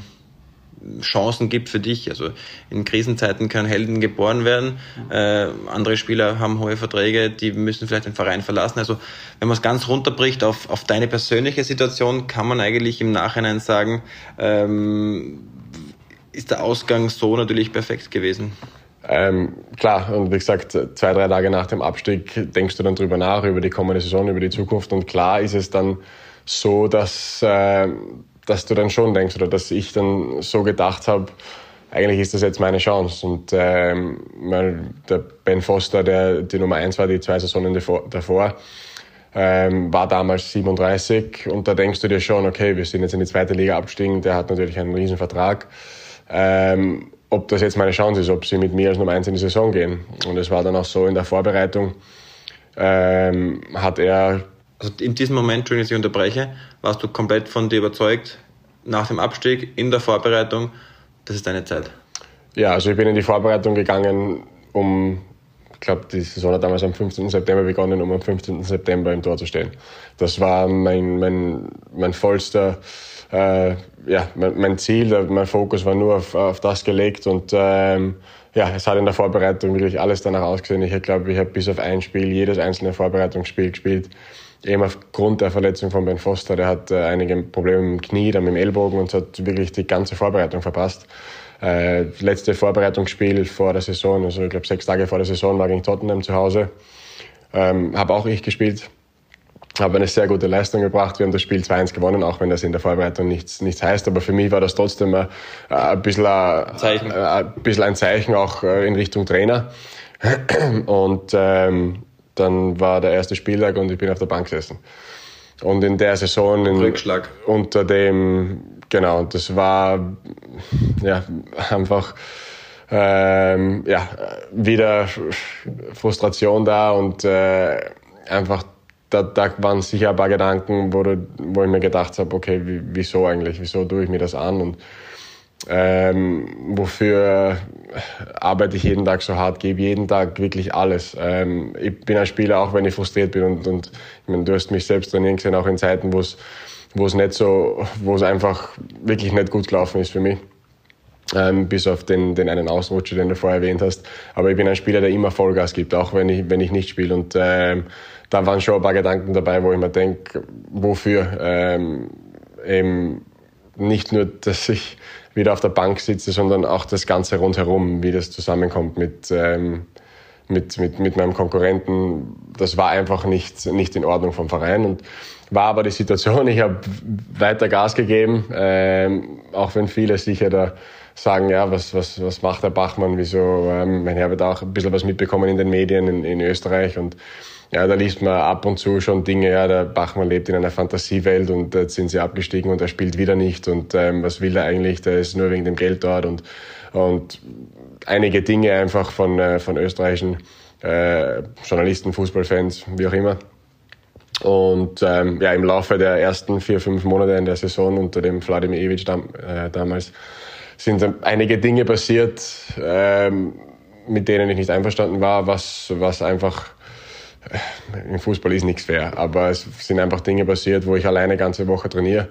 Chancen gibt für dich. Also in Krisenzeiten können Helden geboren werden. Äh, andere Spieler haben hohe Verträge, die müssen vielleicht den Verein verlassen. Also wenn man es ganz runterbricht auf, auf deine persönliche Situation, kann man eigentlich im Nachhinein sagen, ähm, ist der Ausgang so natürlich perfekt gewesen. Ähm, klar, und wie gesagt, zwei, drei Tage nach dem Abstieg denkst du dann drüber nach, über die kommende Saison, über die Zukunft. Und klar ist es dann so, dass, äh, dass du dann schon denkst oder dass ich dann so gedacht habe, eigentlich ist das jetzt meine Chance. Und ähm, der Ben Foster, der die Nummer eins war, die zwei Saisonen davor, ähm, war damals 37 und da denkst du dir schon, okay, wir sind jetzt in die zweite Liga abgestiegen, der hat natürlich einen riesen Vertrag ähm, ob das jetzt meine Chance ist, ob sie mit mir als Nummer eins in die Saison gehen. Und es war dann auch so in der Vorbereitung, ähm, hat er. Also in diesem Moment, Entschuldigung, dass ich unterbreche, warst du komplett von dir überzeugt, nach dem Abstieg, in der Vorbereitung, das ist deine Zeit? Ja, also ich bin in die Vorbereitung gegangen, um, ich glaube, die Saison hat damals am 15. September begonnen, um am 15. September im Tor zu stehen. Das war mein, mein, mein vollster äh, ja, mein, mein, Ziel, mein Fokus war nur auf, auf das gelegt und ähm, ja, es hat in der Vorbereitung wirklich alles danach ausgesehen. Ich glaube, ich habe bis auf ein Spiel jedes einzelne Vorbereitungsspiel gespielt. Eben aufgrund der Verletzung von Ben Foster, der hat äh, einige Probleme dem Knie, dann mit dem Ellbogen und hat wirklich die ganze Vorbereitung verpasst. Äh, letzte Vorbereitungsspiel vor der Saison, also ich glaube sechs Tage vor der Saison, war gegen Tottenham zu Hause. Ähm, habe auch ich gespielt habe eine sehr gute Leistung gebracht. Wir haben das Spiel 2-1 gewonnen, auch wenn das in der Vorbereitung nichts, nichts heißt. Aber für mich war das trotzdem ein, ein, bisschen, ein, Zeichen. ein bisschen ein Zeichen auch äh, in Richtung Trainer. Und ähm, dann war der erste Spieltag und ich bin auf der Bank gesessen. Und in der Saison in, Rückschlag. unter dem, genau, das war ja einfach ähm, ja, wieder Frustration da und äh, einfach da, da waren sicher ein paar Gedanken, wo, du, wo ich mir gedacht habe, okay, wieso eigentlich, wieso tue ich mir das an und ähm, wofür arbeite ich jeden Tag so hart, gebe jeden Tag wirklich alles. Ähm, ich bin ein Spieler, auch wenn ich frustriert bin und, und ich meine, du hast mich selbst trainieren gesehen, auch in Zeiten, wo es wo es nicht so, wo es einfach wirklich nicht gut gelaufen ist für mich. Ähm, bis auf den, den einen Ausrutscher, den du vorher erwähnt hast. Aber ich bin ein Spieler, der immer Vollgas gibt, auch wenn ich, wenn ich nicht spiele. Und ähm, da waren schon ein paar Gedanken dabei, wo ich mir denke, wofür? Ähm, eben nicht nur, dass ich wieder auf der Bank sitze, sondern auch das Ganze rundherum, wie das zusammenkommt mit, ähm, mit, mit, mit meinem Konkurrenten, das war einfach nicht, nicht in Ordnung vom Verein. Und war aber die Situation, ich habe weiter Gas gegeben, ähm, auch wenn viele sicher da sagen, ja, was, was, was macht der Bachmann, wieso, ähm, mein Herr wird auch ein bisschen was mitbekommen in den Medien in, in Österreich und ja, da liest man ab und zu schon Dinge, ja, der Bachmann lebt in einer Fantasiewelt und jetzt sind sie abgestiegen und er spielt wieder nicht und ähm, was will er eigentlich, der ist nur wegen dem Geld dort und, und einige Dinge einfach von, äh, von österreichischen äh, Journalisten, Fußballfans, wie auch immer. Und ähm, ja, im Laufe der ersten vier, fünf Monate in der Saison unter dem Vladimir Ivic dam, äh, damals sind einige Dinge passiert, ähm, mit denen ich nicht einverstanden war, was, was einfach im Fußball ist nichts fair, aber es sind einfach Dinge passiert, wo ich alleine ganze Woche trainiere.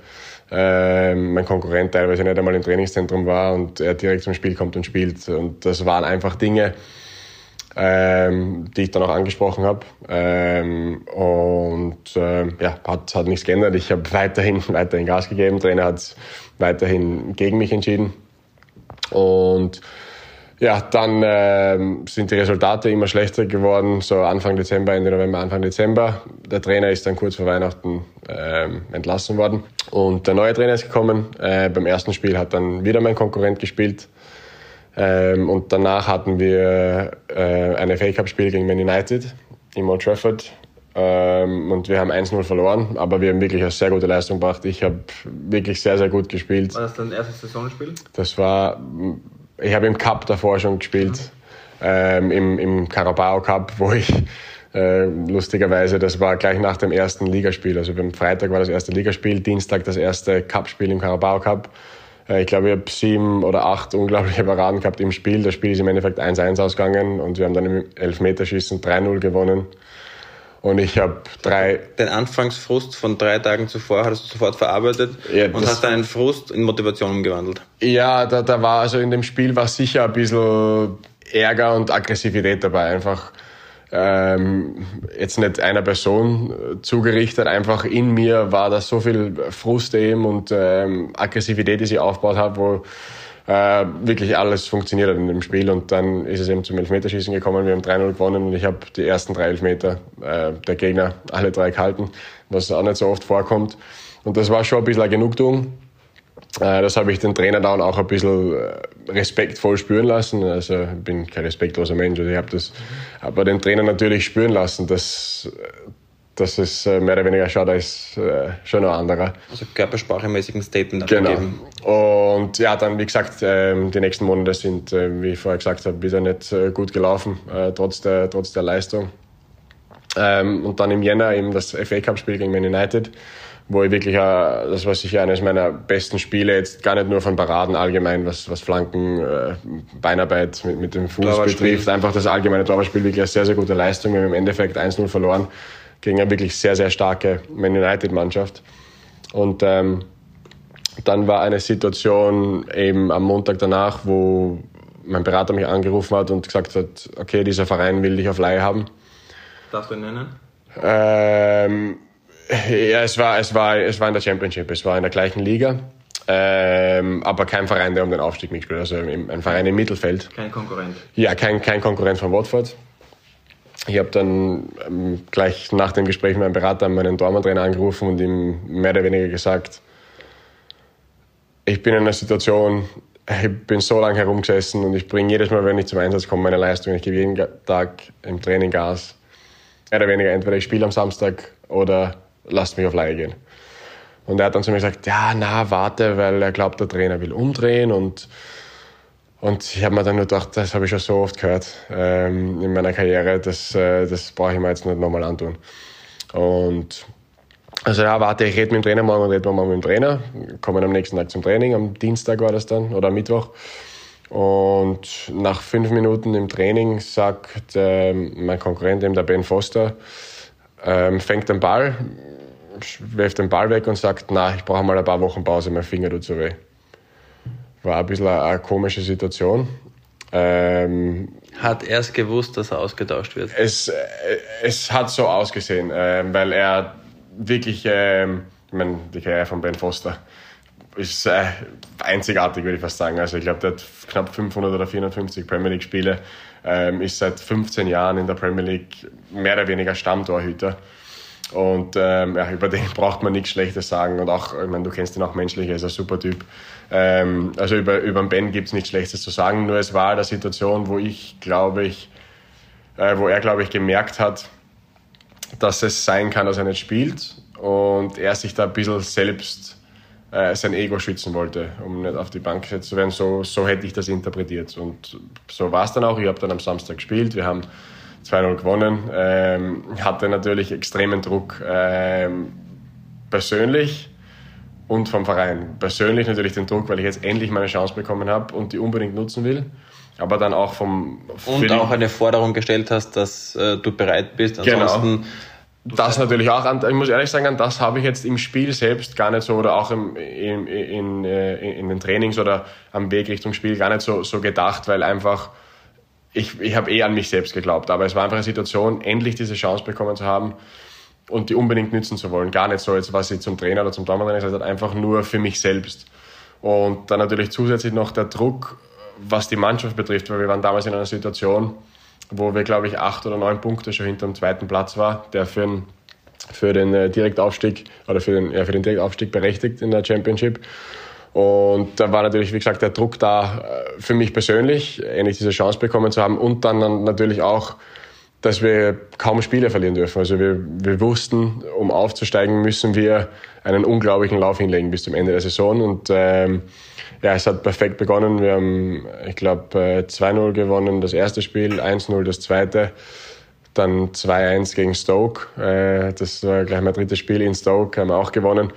Ähm, mein Konkurrent teilweise nicht einmal im Trainingszentrum war und er direkt zum Spiel kommt und spielt. Und das waren einfach Dinge, ähm, die ich dann auch angesprochen habe. Ähm, und äh, ja, hat, hat nichts geändert. Ich habe weiterhin, weiterhin Gas gegeben. Trainer hat weiterhin gegen mich entschieden. Und ja, dann ähm, sind die Resultate immer schlechter geworden, so Anfang Dezember, Ende November, Anfang Dezember. Der Trainer ist dann kurz vor Weihnachten ähm, entlassen worden und der neue Trainer ist gekommen. Äh, beim ersten Spiel hat dann wieder mein Konkurrent gespielt ähm, und danach hatten wir äh, ein FA Cup Spiel gegen Man United im Old Trafford. Ähm, und wir haben 1-0 verloren, aber wir haben wirklich eine sehr gute Leistung gebracht. Ich habe wirklich sehr, sehr gut gespielt. War das dein erstes Saisonspiel? Das war, ich habe im Cup davor schon gespielt, ähm, im, im Carabao Cup, wo ich äh, lustigerweise, das war gleich nach dem ersten Ligaspiel. Also beim Freitag war das erste Ligaspiel, Dienstag das erste Cup-Spiel im Carabao Cup. Äh, ich glaube, ich habe sieben oder acht unglaubliche Paraden gehabt im Spiel. Das Spiel ist im Endeffekt 1-1 ausgegangen und wir haben dann im Elfmeterschießen 3-0 gewonnen. Und ich habe drei. Den Anfangsfrust von drei Tagen zuvor hast du sofort verarbeitet ja, und hast deinen Frust in Motivation umgewandelt. Ja, da, da war also in dem Spiel war sicher ein bisschen Ärger und Aggressivität dabei. Einfach ähm, jetzt nicht einer Person zugerichtet, einfach in mir war da so viel Frust eben und ähm, Aggressivität, die ich aufgebaut habe, wo äh, wirklich alles funktioniert hat in dem Spiel und dann ist es eben zum Elfmeterschießen gekommen, wir haben 3-0 gewonnen und ich habe die ersten drei Elfmeter äh, der Gegner alle drei gehalten, was auch nicht so oft vorkommt und das war schon ein bisschen eine Genugtuung äh, das habe ich den Trainer dann auch ein bisschen äh, respektvoll spüren lassen. Also ich bin kein respektloser Mensch. Also ich habe das aber den Trainer natürlich spüren lassen, dass, dass es äh, mehr oder weniger schaut, da ist schon ein anderer. Also körpersprachemäßig ein Statement genau. Und ja, dann wie gesagt, ähm, die nächsten Monate sind, wie ich vorher gesagt habe, wieder nicht gut gelaufen, trotz der, trotz der Leistung. Ähm, und dann im Jänner eben das FA Cup Spiel gegen Man United wo ich wirklich, das war sicher eines meiner besten Spiele, jetzt gar nicht nur von Paraden allgemein, was, was Flanken, äh, Beinarbeit mit, mit dem Fuß betrifft, einfach das allgemeine Torwartspiel wirklich eine sehr, sehr gute Leistung. Wir haben im Endeffekt 1-0 verloren gegen eine wirklich sehr, sehr starke Man United-Mannschaft. Und ähm, dann war eine Situation eben am Montag danach, wo mein Berater mich angerufen hat und gesagt hat, okay, dieser Verein will dich auf Leihe haben. Darfst du ihn nennen? Ähm, ja, es war, es war, es war in der Championship, es war in der gleichen Liga. Ähm, aber kein Verein, der um den Aufstieg mitspielt. Also ein Verein im Mittelfeld. Kein Konkurrent. Ja, kein, kein Konkurrent von Watford. Ich habe dann ähm, gleich nach dem Gespräch mit meinem Berater meinen Dortmund-Trainer angerufen und ihm mehr oder weniger gesagt, ich bin in einer Situation, ich bin so lange herumgesessen und ich bringe jedes Mal, wenn ich zum Einsatz komme, meine Leistung. Ich gebe jeden Tag im Training Gas. Mehr oder weniger, entweder ich spiele am Samstag oder lasst mich auf Leihe gehen. Und er hat dann zu mir gesagt, ja, na, warte, weil er glaubt, der Trainer will umdrehen und und ich habe mir dann nur gedacht, das habe ich schon so oft gehört ähm, in meiner Karriere, das, äh, das brauche ich mir jetzt nicht nochmal antun. Und also ja, warte, ich rede mit dem Trainer morgen und rede morgen mit dem Trainer. Kommen am nächsten Tag zum Training, am Dienstag war das dann oder am Mittwoch. Und nach fünf Minuten im Training sagt äh, mein Konkurrent, der Ben Foster, ähm, fängt den Ball, wirft den Ball weg und sagt, na, ich brauche mal ein paar Wochen Pause, mein Finger tut so weh. War ein bisschen eine, eine komische Situation. Ähm, hat er es gewusst, dass er ausgetauscht wird? Es, äh, es hat so ausgesehen, äh, weil er wirklich, äh, ich meine, die Karriere von Ben Foster ist äh, einzigartig, würde ich fast sagen. Also ich glaube, der hat knapp 500 oder 450 Premier League Spiele. Äh, ähm, ist seit 15 Jahren in der Premier League mehr oder weniger Stammtorhüter. Und ähm, ja, über den braucht man nichts Schlechtes sagen. Und auch, ich meine, du kennst ihn auch menschlich, er ist ein super Typ. Ähm, also über, über den Ben gibt es nichts Schlechtes zu sagen. Nur es war eine Situation, wo ich, glaube ich, äh, wo er, glaube ich, gemerkt hat, dass es sein kann, dass er nicht spielt. Und er sich da ein bisschen selbst äh, sein Ego schützen wollte, um nicht auf die Bank gesetzt zu werden. So, so hätte ich das interpretiert. Und so war es dann auch. Ich habe dann am Samstag gespielt. Wir haben 2-0 gewonnen. Ähm, hatte natürlich extremen Druck ähm, persönlich und vom Verein. Persönlich natürlich den Druck, weil ich jetzt endlich meine Chance bekommen habe und die unbedingt nutzen will. Aber dann auch vom. Und auch eine Forderung gestellt hast, dass äh, du bereit bist. Genau. Ansonsten genau das natürlich auch, ich muss ehrlich sagen, an das habe ich jetzt im Spiel selbst gar nicht so oder auch im, in, in, äh, in den Trainings oder am Weg Richtung Spiel gar nicht so, so gedacht, weil einfach ich, ich habe eh an mich selbst geglaubt. Aber es war einfach eine Situation, endlich diese Chance bekommen zu haben und die unbedingt nützen zu wollen. Gar nicht so jetzt, was ich zum Trainer oder zum Tormann gesagt habe, einfach nur für mich selbst. Und dann natürlich zusätzlich noch der Druck, was die Mannschaft betrifft, weil wir waren damals in einer Situation, wo wir, glaube ich, acht oder neun Punkte schon hinter dem zweiten Platz war, der für den, für den äh, Direktaufstieg oder für den, ja, für den Direktaufstieg berechtigt in der Championship. Und da war natürlich, wie gesagt, der Druck da äh, für mich persönlich, endlich diese Chance bekommen zu haben und dann natürlich auch, dass wir kaum Spiele verlieren dürfen. Also wir, wir wussten, um aufzusteigen, müssen wir einen unglaublichen Lauf hinlegen bis zum Ende der Saison. Und ähm, ja, es hat perfekt begonnen. Wir haben, ich glaube, 2-0 gewonnen das erste Spiel, 1-0 das zweite, dann 2-1 gegen Stoke. Äh, das war gleich mein drittes Spiel in Stoke, haben wir auch gewonnen.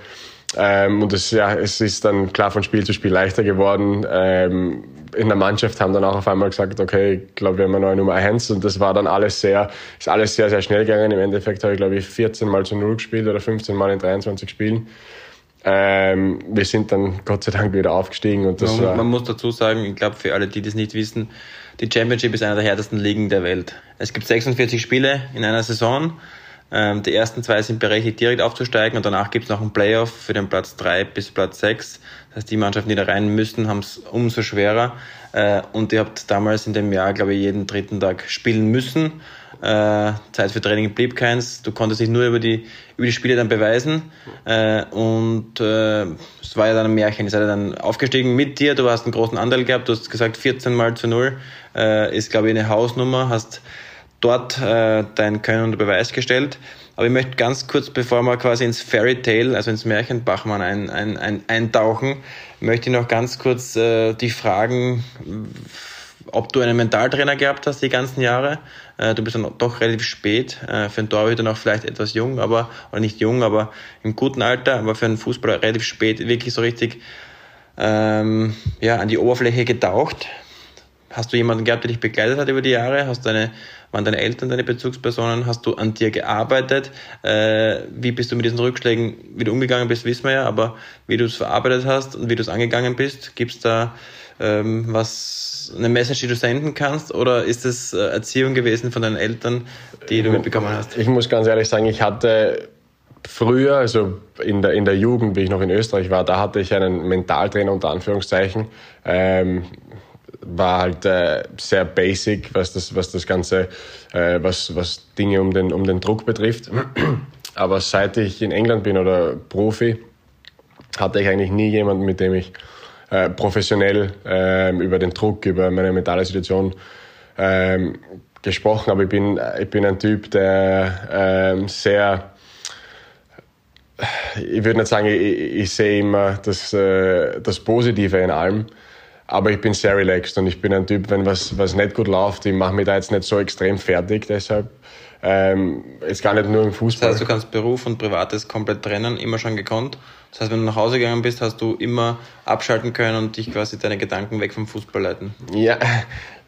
Ähm, und es, ja, es ist dann klar von Spiel zu Spiel leichter geworden. Ähm, in der Mannschaft haben dann auch auf einmal gesagt, okay, ich glaube, wir haben eine neue Nummer 1 und das war dann alles sehr, ist alles sehr, sehr schnell gegangen. Im Endeffekt habe ich, glaube ich, 14 Mal zu Null gespielt oder 15 Mal in 23 Spielen. Ähm, wir sind dann Gott sei Dank wieder aufgestiegen. Und das man, man muss dazu sagen, ich glaube, für alle, die das nicht wissen, die Championship ist einer der härtesten Ligen der Welt. Es gibt 46 Spiele in einer Saison. Ähm, die ersten zwei sind berechtigt, direkt aufzusteigen und danach gibt es noch einen Playoff für den Platz drei bis Platz sechs. Das heißt, die Mannschaften, die da rein müssen, haben es umso schwerer. Äh, und ihr habt damals in dem Jahr, glaube ich, jeden dritten Tag spielen müssen. Äh, Zeit für Training blieb keins. Du konntest dich nur über die, über die Spiele dann beweisen. Äh, und äh, es war ja dann ein Märchen. Ihr seid dann aufgestiegen mit dir. Du hast einen großen Anteil gehabt. Du hast gesagt, 14 mal zu 0 äh, ist, glaube ich, eine Hausnummer. Hast dort äh, dein Können unter Beweis gestellt. Aber ich möchte ganz kurz, bevor wir quasi ins Fairy Tale, also ins Märchen Bachmann ein, ein, ein, eintauchen, möchte ich noch ganz kurz äh, die fragen, ob du einen Mentaltrainer gehabt hast die ganzen Jahre. Äh, du bist dann doch relativ spät, äh, für einen Torhüter noch vielleicht etwas jung, aber, oder nicht jung, aber im guten Alter, aber für einen Fußballer relativ spät, wirklich so richtig ähm, ja, an die Oberfläche getaucht. Hast du jemanden gehabt, der dich begleitet hat über die Jahre? Hast deine, waren deine Eltern deine Bezugspersonen? Hast du an dir gearbeitet? Äh, wie bist du mit diesen Rückschlägen wieder umgegangen bist, wissen wir ja, aber wie du es verarbeitet hast und wie du es angegangen bist, gibt es da ähm, was, eine Message, die du senden kannst? Oder ist es äh, Erziehung gewesen von deinen Eltern, die du mitbekommen hast? Ich muss ganz ehrlich sagen, ich hatte früher, also in der, in der Jugend, wie ich noch in Österreich war, da hatte ich einen Mentaltrainer unter Anführungszeichen. Ähm, war halt äh, sehr basic, was das, was das Ganze, äh, was, was Dinge um den, um den Druck betrifft. Aber seit ich in England bin oder Profi, hatte ich eigentlich nie jemanden, mit dem ich äh, professionell ähm, über den Druck, über meine mentale Situation ähm, gesprochen habe. Ich bin, ich bin ein Typ, der ähm, sehr ich würde nicht sagen, ich, ich sehe immer das, äh, das Positive in allem, aber ich bin sehr relaxed und ich bin ein Typ, wenn was, was nicht gut läuft, ich mache mich da jetzt nicht so extrem fertig. Deshalb ähm, ist gar nicht nur im Fußball. Das heißt, du kannst Beruf und Privates komplett trennen, immer schon gekonnt. Das heißt, wenn du nach Hause gegangen bist, hast du immer abschalten können und dich quasi deine Gedanken weg vom Fußball leiten. Ja,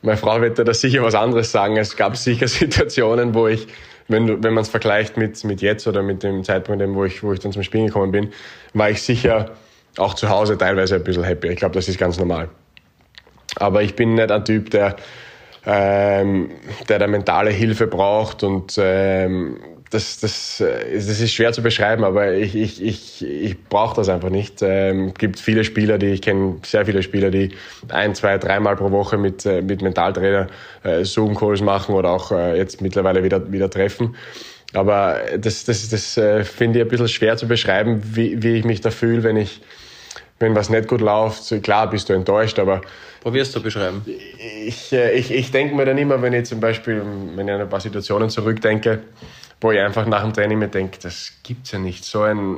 meine Frau wird da sicher was anderes sagen. Es gab sicher Situationen, wo ich, wenn, wenn man es vergleicht mit, mit jetzt oder mit dem Zeitpunkt, wo ich, wo ich dann zum Spielen gekommen bin, war ich sicher auch zu Hause teilweise ein bisschen happy. Ich glaube, das ist ganz normal. Aber ich bin nicht ein Typ, der, ähm, der da mentale Hilfe braucht und ähm, das, das, das ist schwer zu beschreiben, aber ich, ich, ich, ich brauche das einfach nicht. Es ähm, gibt viele Spieler, die ich kenne, sehr viele Spieler, die ein, zwei, dreimal pro Woche mit, äh, mit Mentaltrainer äh, Zoom-Calls machen oder auch äh, jetzt mittlerweile wieder, wieder treffen. Aber das, das, das äh, finde ich ein bisschen schwer zu beschreiben, wie, wie ich mich da fühle, wenn ich, wenn was nicht gut läuft. Klar bist du enttäuscht, aber Probierst du beschreiben? Ich, äh, ich, ich denke mir dann immer, wenn ich zum Beispiel, wenn ich an ein paar Situationen zurückdenke, wo ich einfach nach dem Training mir denke, das gibt's ja nicht. So ein,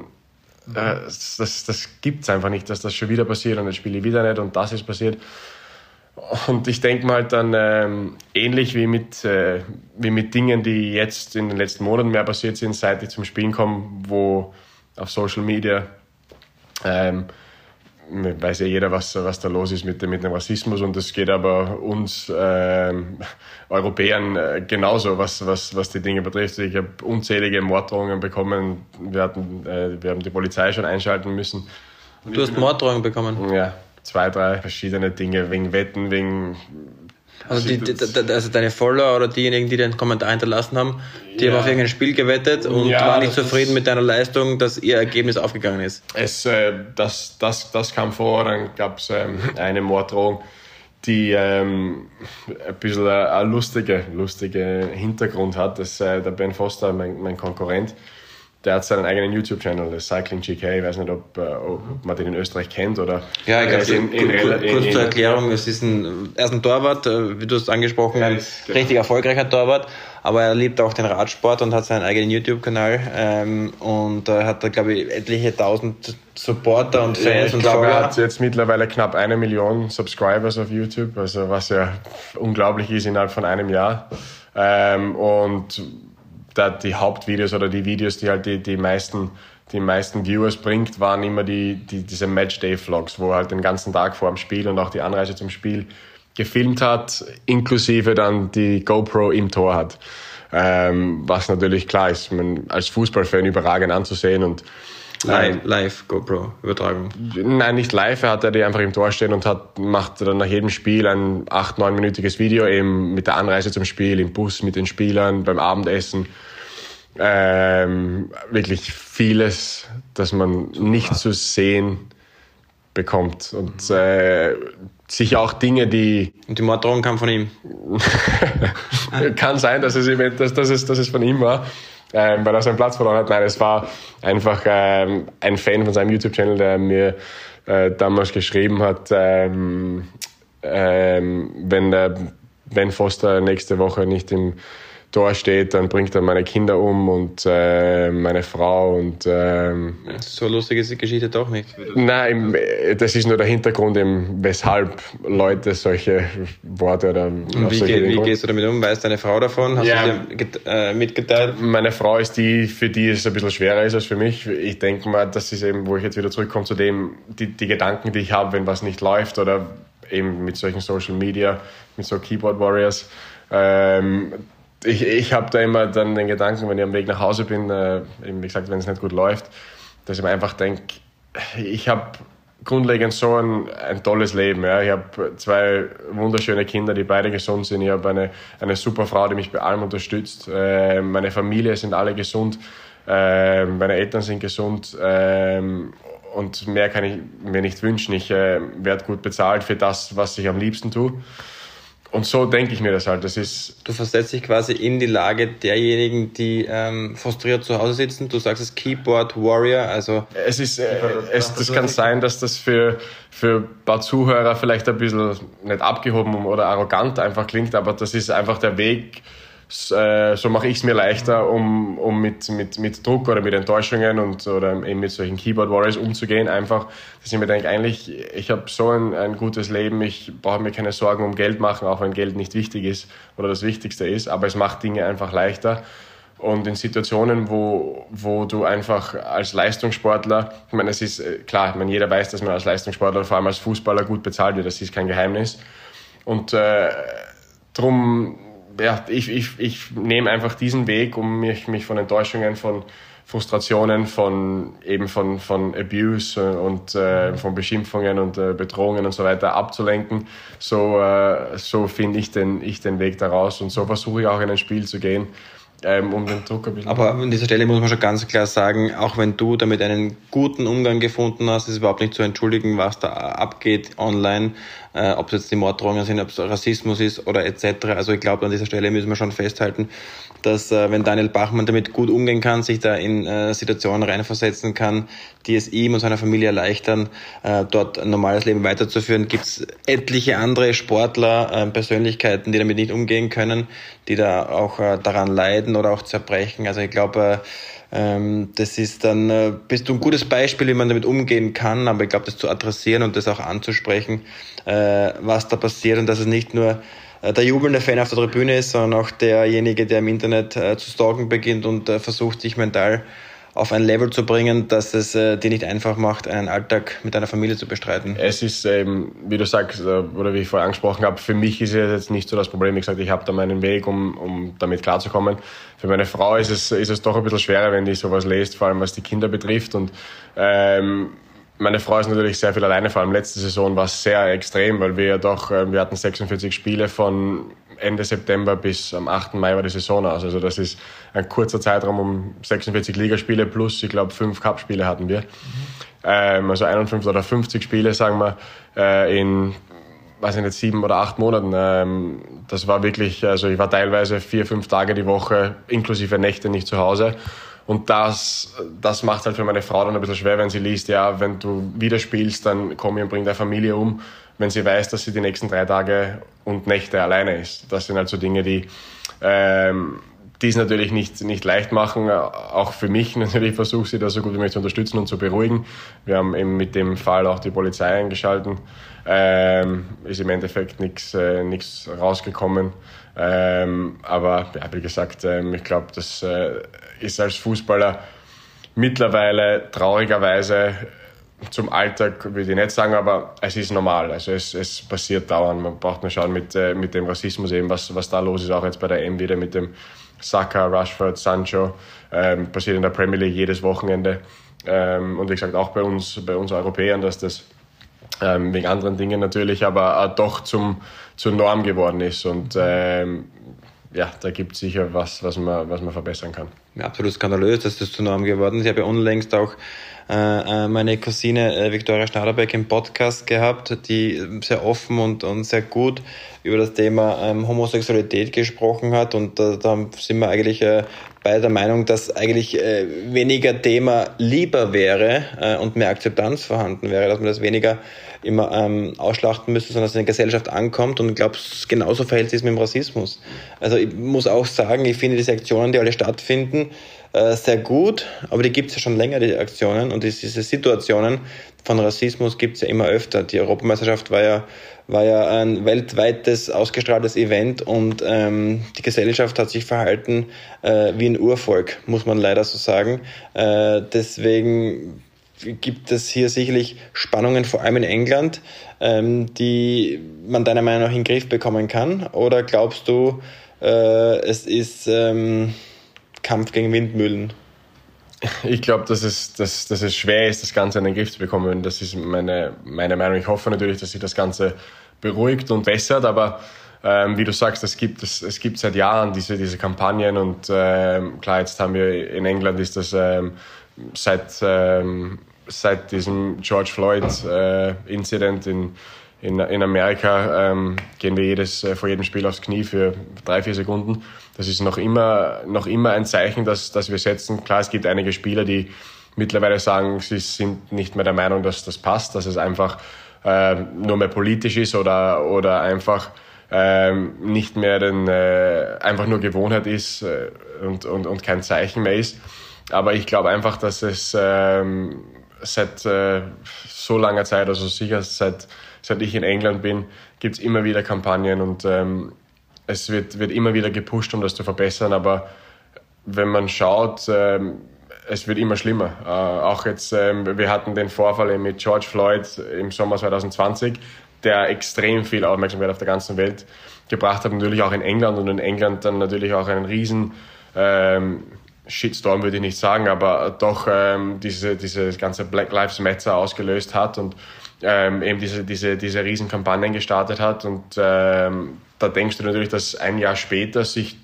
äh, das, das gibt's einfach nicht, dass das schon wieder passiert und jetzt spiele ich wieder nicht und das ist passiert. Und ich denke mal halt dann ähm, ähnlich wie mit, äh, wie mit Dingen, die jetzt in den letzten Monaten mehr passiert sind, seit ich zum Spielen komme, wo auf Social Media ähm, weiß ja jeder, was, was da los ist mit, dem, mit dem Rassismus und das geht aber uns äh, Europäern äh, genauso, was, was, was die Dinge betrifft. Ich habe unzählige Morddrohungen bekommen. Wir, hatten, äh, wir haben die Polizei schon einschalten müssen. du hast Morddrohungen bekommen? Ja, zwei, drei verschiedene Dinge, wegen Wetten, wegen also, die, die, also deine Follower oder diejenigen, die den Kommentar hinterlassen haben, die ja. haben auf irgendein Spiel gewettet und ja, waren nicht zufrieden mit deiner Leistung, dass ihr Ergebnis aufgegangen ist. Es, äh, das, das, das kam vor, dann gab es ähm, eine Morddrohung, die ähm, ein bisschen ein lustiger lustige Hintergrund hat. Das, äh, der Ben Foster, mein, mein Konkurrent, der hat seinen eigenen YouTube-Channel, das Cycling GK. Ich weiß nicht, ob, äh, ob, man den in Österreich kennt oder. Ja, ich glaube, kurz zur Erklärung: Es ist ein, er ist ein Torwart, äh, wie du es angesprochen hast, ja, richtig genau. erfolgreicher Torwart, aber er liebt auch den Radsport und hat seinen eigenen YouTube-Kanal ähm, und äh, hat da, glaube ich, etliche tausend Supporter und Fans. ich und glaube, er hat jetzt mittlerweile knapp eine Million Subscribers auf YouTube, also was ja unglaublich ist innerhalb von einem Jahr. Ähm, und da die Hauptvideos oder die Videos, die halt die, die meisten die meisten Viewers bringt, waren immer die, die diese Matchday-Vlogs, wo er halt den ganzen Tag vor dem Spiel und auch die Anreise zum Spiel gefilmt hat, inklusive dann die GoPro im Tor hat. Ähm, was natürlich klar ist, man als Fußballfan überragend anzusehen und Live, live GoPro Übertragung. Nein, nicht live. Er hat die einfach im Tor stehen und hat, macht dann nach jedem Spiel ein acht, neunminütiges Video eben mit der Anreise zum Spiel, im Bus mit den Spielern, beim Abendessen. Ähm, wirklich vieles, das man nicht zu sehen bekommt. Und äh, sicher auch Dinge, die. Und die Morddrohung kam von ihm. Kann sein, dass es, dass, dass, es, dass es von ihm war ähm, weil er seinen Platz verloren hat. Nein, es war einfach ähm, ein Fan von seinem YouTube-Channel, der mir äh, damals geschrieben hat, ähm, ähm, wenn der Ben Foster nächste Woche nicht im Tor steht, dann bringt er meine Kinder um und äh, meine Frau und ähm, so lustig ist die Geschichte doch nicht. Nein, das ist nur der Hintergrund, eben, weshalb Leute solche Worte oder wie, geht, wie gehst du damit um? Weißt deine Frau davon? Hast ja. du sie äh, mitgeteilt? Meine Frau ist die, für die es ein bisschen schwerer ist als für mich. Ich denke mal, das ist eben, wo ich jetzt wieder zurückkomme zu dem, die, die Gedanken, die ich habe, wenn was nicht läuft oder eben mit solchen Social Media, mit so Keyboard Warriors. Ähm, ich, ich habe da immer dann den Gedanken, wenn ich am Weg nach Hause bin, äh, eben wie gesagt, wenn es nicht gut läuft, dass ich mir einfach denke, ich habe grundlegend so ein, ein tolles Leben. Ja. Ich habe zwei wunderschöne Kinder, die beide gesund sind. Ich habe eine, eine super Frau, die mich bei allem unterstützt. Äh, meine Familie sind alle gesund. Äh, meine Eltern sind gesund. Äh, und mehr kann ich mir nicht wünschen. Ich äh, werde gut bezahlt für das, was ich am liebsten tue. Und so denke ich mir das halt. Das ist du versetzt dich quasi in die Lage derjenigen, die ähm, frustriert zu Hause sitzen. Du sagst es Keyboard Warrior, also. Es ist, äh, es, das kann sein, dass das für, für ein paar Zuhörer vielleicht ein bisschen nicht abgehoben oder arrogant einfach klingt, aber das ist einfach der Weg, äh, so mache ich es mir leichter, um, um mit, mit, mit Druck oder mit Enttäuschungen und oder eben mit solchen Keyboard Warriors umzugehen. Einfach, dass ich mir denke, eigentlich, ich habe so ein, ein gutes Leben, ich brauche mir keine Sorgen um Geld machen, auch wenn Geld nicht wichtig ist oder das Wichtigste ist, aber es macht Dinge einfach leichter. Und in Situationen, wo, wo du einfach als Leistungssportler, ich meine, es ist äh, klar, ich meine, jeder weiß, dass man als Leistungssportler, vor allem als Fußballer, gut bezahlt wird, das ist kein Geheimnis. Und äh, drum ja, ich, ich, ich nehme einfach diesen Weg, um mich, mich von Enttäuschungen, von Frustrationen, von eben von, von Abuse und äh, von Beschimpfungen und äh, Bedrohungen und so weiter abzulenken. So, äh, so finde ich den, ich den Weg daraus und so versuche ich auch in ein Spiel zu gehen ähm, um den Druck ein bisschen. Aber an dieser Stelle muss man schon ganz klar sagen, auch wenn du damit einen guten Umgang gefunden hast, ist überhaupt nicht zu entschuldigen, was da abgeht online, äh, ob es jetzt die Morddrohungen sind, ob es Rassismus ist oder etc. Also ich glaube, an dieser Stelle müssen wir schon festhalten, dass äh, wenn Daniel Bachmann damit gut umgehen kann, sich da in äh, Situationen reinversetzen kann, die es ihm und seiner Familie erleichtern, äh, dort ein normales Leben weiterzuführen, gibt es etliche andere Sportler, äh, Persönlichkeiten, die damit nicht umgehen können, die da auch äh, daran leiden oder auch zerbrechen. Also ich glaube, ähm, das ist dann, äh, bist du ein gutes Beispiel, wie man damit umgehen kann, aber ich glaube, das zu adressieren und das auch anzusprechen, äh, was da passiert und dass es nicht nur äh, der jubelnde Fan auf der Tribüne ist, sondern auch derjenige, der im Internet äh, zu stalken beginnt und äh, versucht, sich mental auf ein Level zu bringen, dass es äh, dir nicht einfach macht, einen Alltag mit deiner Familie zu bestreiten? Es ist, ähm, wie du sagst, äh, oder wie ich vorher angesprochen habe, für mich ist es jetzt nicht so das Problem. Wie gesagt, ich habe da meinen Weg, um, um damit klarzukommen. Für meine Frau ist es, ist es doch ein bisschen schwerer, wenn die sowas lest, vor allem was die Kinder betrifft. Und ähm, meine Frau ist natürlich sehr viel alleine, vor allem letzte Saison war es sehr extrem, weil wir ja doch, äh, wir hatten 46 Spiele von Ende September bis am 8. Mai war die Saison aus. Also das ist ein kurzer Zeitraum um 46 Ligaspiele plus, ich glaube, fünf Cup-Spiele hatten wir. Mhm. Also 51 oder 50 Spiele, sagen wir, äh, in weiß ich nicht, sieben oder acht Monaten. Ähm, das war wirklich, also ich war teilweise vier, fünf Tage die Woche, inklusive Nächte nicht zu Hause. Und das, das macht halt für meine Frau dann ein bisschen schwer, wenn sie liest, ja, wenn du wieder spielst, dann komm und bring deine Familie um. Wenn sie weiß, dass sie die nächsten drei Tage und Nächte alleine ist. Das sind halt so Dinge, die, ähm, die es natürlich nicht, nicht leicht machen. Auch für mich natürlich versuche sie da so gut wie möglich zu unterstützen und zu beruhigen. Wir haben eben mit dem Fall auch die Polizei eingeschalten. Ähm, ist im Endeffekt nichts äh, rausgekommen. Ähm, aber ja, wie gesagt, ähm, ich glaube, das äh, ist als Fußballer mittlerweile traurigerweise zum Alltag, würde ich nicht sagen, aber es ist normal. Also es, es passiert dauernd. Man braucht nur schauen mit, äh, mit dem Rassismus eben, was, was da los ist, auch jetzt bei der M wieder mit dem Saka, Rashford, Sancho. Ähm, passiert in der Premier League jedes Wochenende. Ähm, und wie gesagt, auch bei uns, bei uns Europäern, dass das ähm, wegen anderen Dingen natürlich, aber äh, doch zum, zur Norm geworden ist. Und ähm, ja, da gibt es sicher was, was man, was man verbessern kann. Ja, absolut skandalös, dass das zur Norm geworden ist. Ich habe ja unlängst auch äh, äh, meine Cousine äh, Viktoria Schnaderbeck im Podcast gehabt, die sehr offen und, und sehr gut über das Thema ähm, Homosexualität gesprochen hat. Und äh, da sind wir eigentlich äh, bei der Meinung, dass eigentlich äh, weniger Thema lieber wäre äh, und mehr Akzeptanz vorhanden wäre, dass man das weniger immer ähm, ausschlachten müsste, sondern dass es in der Gesellschaft ankommt. Und ich glaube, genauso verhält sich es mit dem Rassismus. Also ich muss auch sagen, ich finde diese Aktionen, die alle stattfinden, äh, sehr gut, aber die gibt es ja schon länger, die Aktionen. Und diese Situationen von Rassismus gibt es ja immer öfter. Die Europameisterschaft war ja war ja ein weltweites ausgestrahltes Event und ähm, die Gesellschaft hat sich verhalten äh, wie ein Urvolk, muss man leider so sagen. Äh, deswegen gibt es hier sicherlich Spannungen, vor allem in England, ähm, die man deiner Meinung nach in den Griff bekommen kann? Oder glaubst du, äh, es ist ähm, Kampf gegen Windmühlen? Ich glaube, dass es, dass, dass es schwer ist, das Ganze in den Griff zu bekommen. Das ist meine, meine Meinung. Ich hoffe natürlich, dass sich das Ganze beruhigt und bessert, aber ähm, wie du sagst, es gibt, es, es gibt seit Jahren diese, diese Kampagnen und ähm, klar, jetzt haben wir in England ist das ähm, seit, ähm, seit diesem George Floyd-Incident äh, in, in, in Amerika ähm, gehen wir jedes, äh, vor jedem Spiel aufs Knie für drei, vier Sekunden. Das ist noch immer, noch immer ein Zeichen, dass, dass wir setzen. Klar, es gibt einige Spieler, die mittlerweile sagen, sie sind nicht mehr der Meinung, dass das passt, dass es einfach äh, nur mehr politisch ist oder, oder einfach ähm, nicht mehr den, äh, einfach nur Gewohnheit ist äh, und, und, und kein Zeichen mehr ist. Aber ich glaube einfach, dass es ähm, seit äh, so langer Zeit, also sicher seit, seit ich in England bin, gibt es immer wieder Kampagnen und ähm, es wird, wird immer wieder gepusht, um das zu verbessern. Aber wenn man schaut, ähm, es wird immer schlimmer. Äh, auch jetzt, ähm, wir hatten den Vorfall mit George Floyd im Sommer 2020, der extrem viel Aufmerksamkeit auf der ganzen Welt gebracht hat, natürlich auch in England und in England dann natürlich auch einen riesen ähm, Shitstorm würde ich nicht sagen, aber doch ähm, diese, diese ganze Black Lives Matter ausgelöst hat und ähm, eben diese, diese, diese Riesenkampagnen gestartet hat. Und ähm, da denkst du natürlich, dass ein Jahr später sich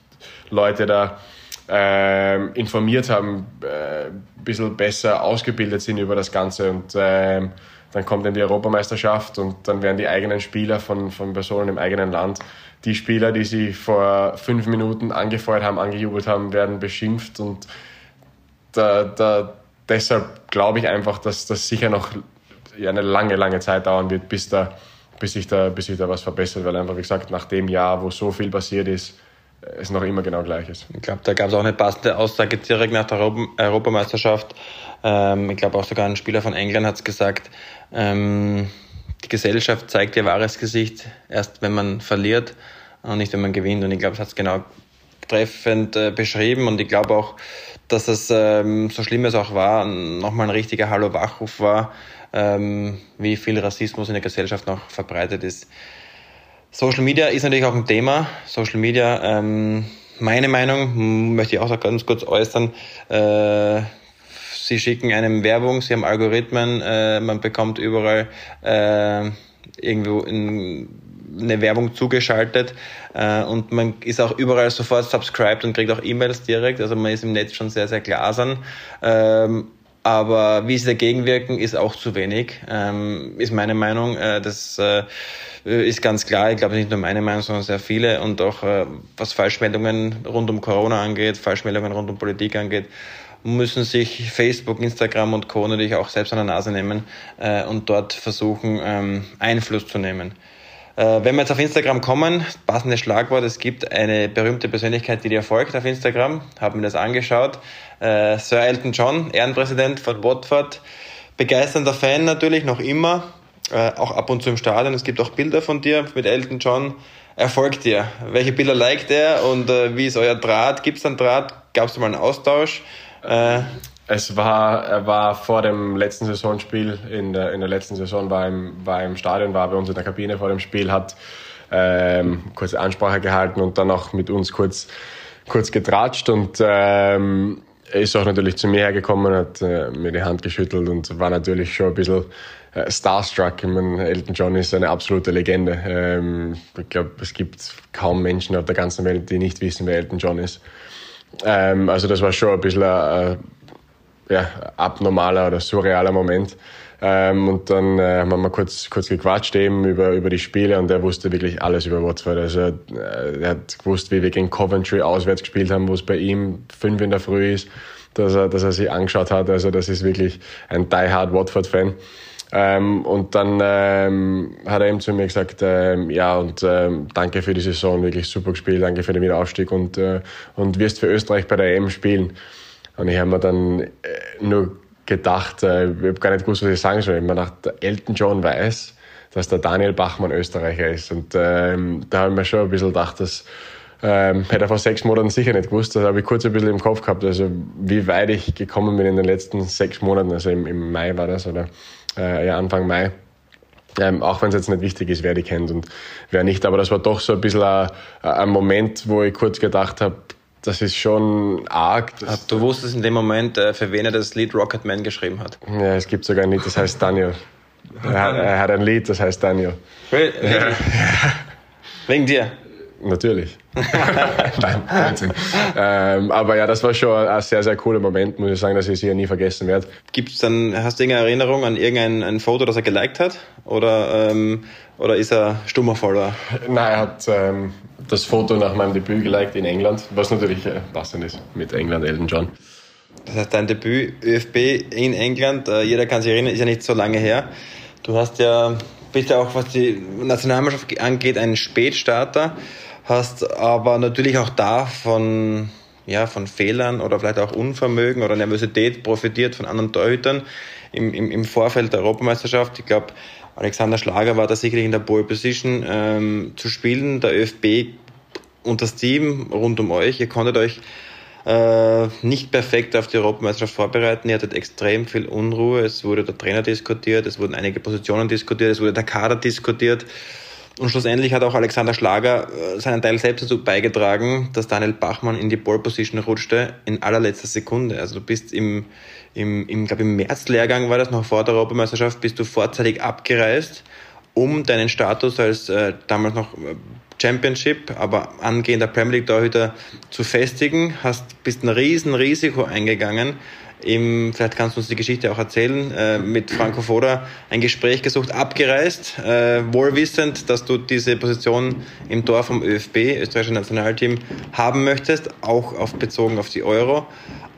Leute da ähm, informiert haben, äh, ein bisschen besser ausgebildet sind über das Ganze und ähm, dann kommt dann die Europameisterschaft und dann werden die eigenen Spieler von, von Personen im eigenen Land, die Spieler, die sie vor fünf Minuten angefeuert haben, angejubelt haben, werden beschimpft und da, da, deshalb glaube ich einfach, dass das sicher noch eine lange, lange Zeit dauern wird, bis, da, bis, sich da, bis sich da was verbessert, weil einfach, wie gesagt, nach dem Jahr, wo so viel passiert ist, es noch immer genau gleich ist. Ich glaube, da gab es auch eine passende Aussage direkt nach der Europameisterschaft. Ähm, ich glaube auch sogar ein Spieler von England hat es gesagt, ähm, die Gesellschaft zeigt ihr wahres Gesicht erst, wenn man verliert und nicht, wenn man gewinnt. Und ich glaube, es hat es genau treffend äh, beschrieben und ich glaube auch, dass es, ähm, so schlimm es auch war, nochmal ein richtiger Hallo-Wachruf war, ähm, wie viel Rassismus in der Gesellschaft noch verbreitet ist. Social Media ist natürlich auch ein Thema. Social Media, ähm, meine Meinung möchte ich auch ganz kurz äußern. Äh, sie schicken einem Werbung, sie haben Algorithmen, äh, man bekommt überall äh, irgendwo in, eine Werbung zugeschaltet äh, und man ist auch überall sofort subscribed und kriegt auch E-Mails direkt. Also man ist im Netz schon sehr, sehr glasern. Ähm, aber wie sie dagegen wirken, ist auch zu wenig, ähm, ist meine Meinung. Äh, das äh, ist ganz klar. Ich glaube nicht nur meine Meinung, sondern sehr viele. Und auch äh, was Falschmeldungen rund um Corona angeht, Falschmeldungen rund um Politik angeht, müssen sich Facebook, Instagram und Co. natürlich auch selbst an der Nase nehmen äh, und dort versuchen, ähm, Einfluss zu nehmen. Äh, wenn wir jetzt auf Instagram kommen, passendes Schlagwort, es gibt eine berühmte Persönlichkeit, die dir folgt auf Instagram, habe mir das angeschaut. Äh, Sir Elton John, Ehrenpräsident von Watford, begeisternder Fan natürlich, noch immer, äh, auch ab und zu im Stadion. Es gibt auch Bilder von dir mit Elton John. Er folgt dir. Welche Bilder liked er und äh, wie ist euer Draht? Gibt es einen Draht? Gab es mal einen Austausch? Äh, es war, er war vor dem letzten Saisonspiel, in der, in der letzten Saison war im, war im Stadion, war bei uns in der Kabine vor dem Spiel, hat ähm, kurze Ansprache gehalten und dann auch mit uns kurz, kurz getratscht und ähm, er ist auch natürlich zu mir hergekommen, hat äh, mir die Hand geschüttelt und war natürlich schon ein bisschen äh, starstruck. Ich meine, Elton John ist eine absolute Legende. Ähm, ich glaube, es gibt kaum Menschen auf der ganzen Welt, die nicht wissen, wer Elton John ist. Ähm, also das war schon ein bisschen ein, ja, abnormaler oder surrealer Moment. Ähm, und dann äh, haben wir kurz, kurz gequatscht eben über, über die Spiele und er wusste wirklich alles über Watford. Also äh, er hat gewusst, wie wir gegen Coventry auswärts gespielt haben, wo es bei ihm fünf in der Früh ist, dass er, dass er sich angeschaut hat. Also das ist wirklich ein die-hard Watford-Fan. Ähm, und dann ähm, hat er eben zu mir gesagt, ähm, ja, und ähm, danke für die Saison, wirklich super gespielt, danke für den Wiederaufstieg und, äh, und wirst für Österreich bei der EM spielen. Und ich habe mir dann äh, nur gedacht, äh, ich habe gar nicht gewusst, was ich sagen soll. Ich habe mir gedacht, Elton John weiß, dass der Daniel Bachmann Österreicher ist. Und ähm, da habe ich mir schon ein bisschen gedacht, dass ähm, hätte er vor sechs Monaten sicher nicht gewusst. Das habe ich kurz ein bisschen im Kopf gehabt. Also wie weit ich gekommen bin in den letzten sechs Monaten. Also im, im Mai war das oder äh, ja, Anfang Mai. Ähm, auch wenn es jetzt nicht wichtig ist, wer die kennt und wer nicht. Aber das war doch so ein bisschen ein, ein Moment, wo ich kurz gedacht habe, das ist schon arg. du wusstest in dem Moment, äh, für wen er das Lied Rocket Man geschrieben hat. Ja, es gibt sogar ein Lied, das heißt Daniel. Er, er hat ein Lied, das heißt Daniel. Wegen dir? Natürlich. Nein, ähm, aber ja, das war schon ein sehr, sehr cooler Moment, muss ich sagen, dass ich sicher nie vergessen werde. Gibt's dann, hast du irgendeine Erinnerung an irgendein ein Foto, das er geliked hat? Oder, ähm, oder ist er stummer Follower? Nein, er hat ähm, das Foto nach meinem Debüt geliked in England, was natürlich äh, passend ist mit England, Elton John. Das heißt, dein Debüt ÖFB in England, äh, jeder kann sich erinnern, ist ja nicht so lange her. Du hast ja, bist ja auch, was die Nationalmannschaft angeht, ein Spätstarter, hast aber natürlich auch da von, ja, von Fehlern oder vielleicht auch Unvermögen oder Nervosität profitiert von anderen Torhütern im, im, im Vorfeld der Europameisterschaft. Ich glaube, Alexander Schlager war da sicherlich in der Pole Position ähm, zu spielen. Der ÖFB und das Team rund um euch, ihr konntet euch äh, nicht perfekt auf die Europameisterschaft vorbereiten. Ihr hattet extrem viel Unruhe. Es wurde der Trainer diskutiert, es wurden einige Positionen diskutiert, es wurde der Kader diskutiert. Und schlussendlich hat auch Alexander Schlager äh, seinen Teil selbst dazu beigetragen, dass Daniel Bachmann in die Pole Position rutschte in allerletzter Sekunde. Also du bist im, im, im, glaub, im Märzlehrgang war das noch vor der Europameisterschaft, bist du vorzeitig abgereist, um deinen Status als äh, damals noch äh, Championship, aber angehender Premier League Torhüter zu festigen. Hast, bist ein riesen Risiko eingegangen. Im, vielleicht kannst du uns die Geschichte auch erzählen, äh, mit Franco Foda ein Gespräch gesucht, abgereist, äh, wohlwissend, dass du diese Position im Tor vom ÖFB, österreichische Nationalteam, haben möchtest, auch auf, bezogen auf die Euro.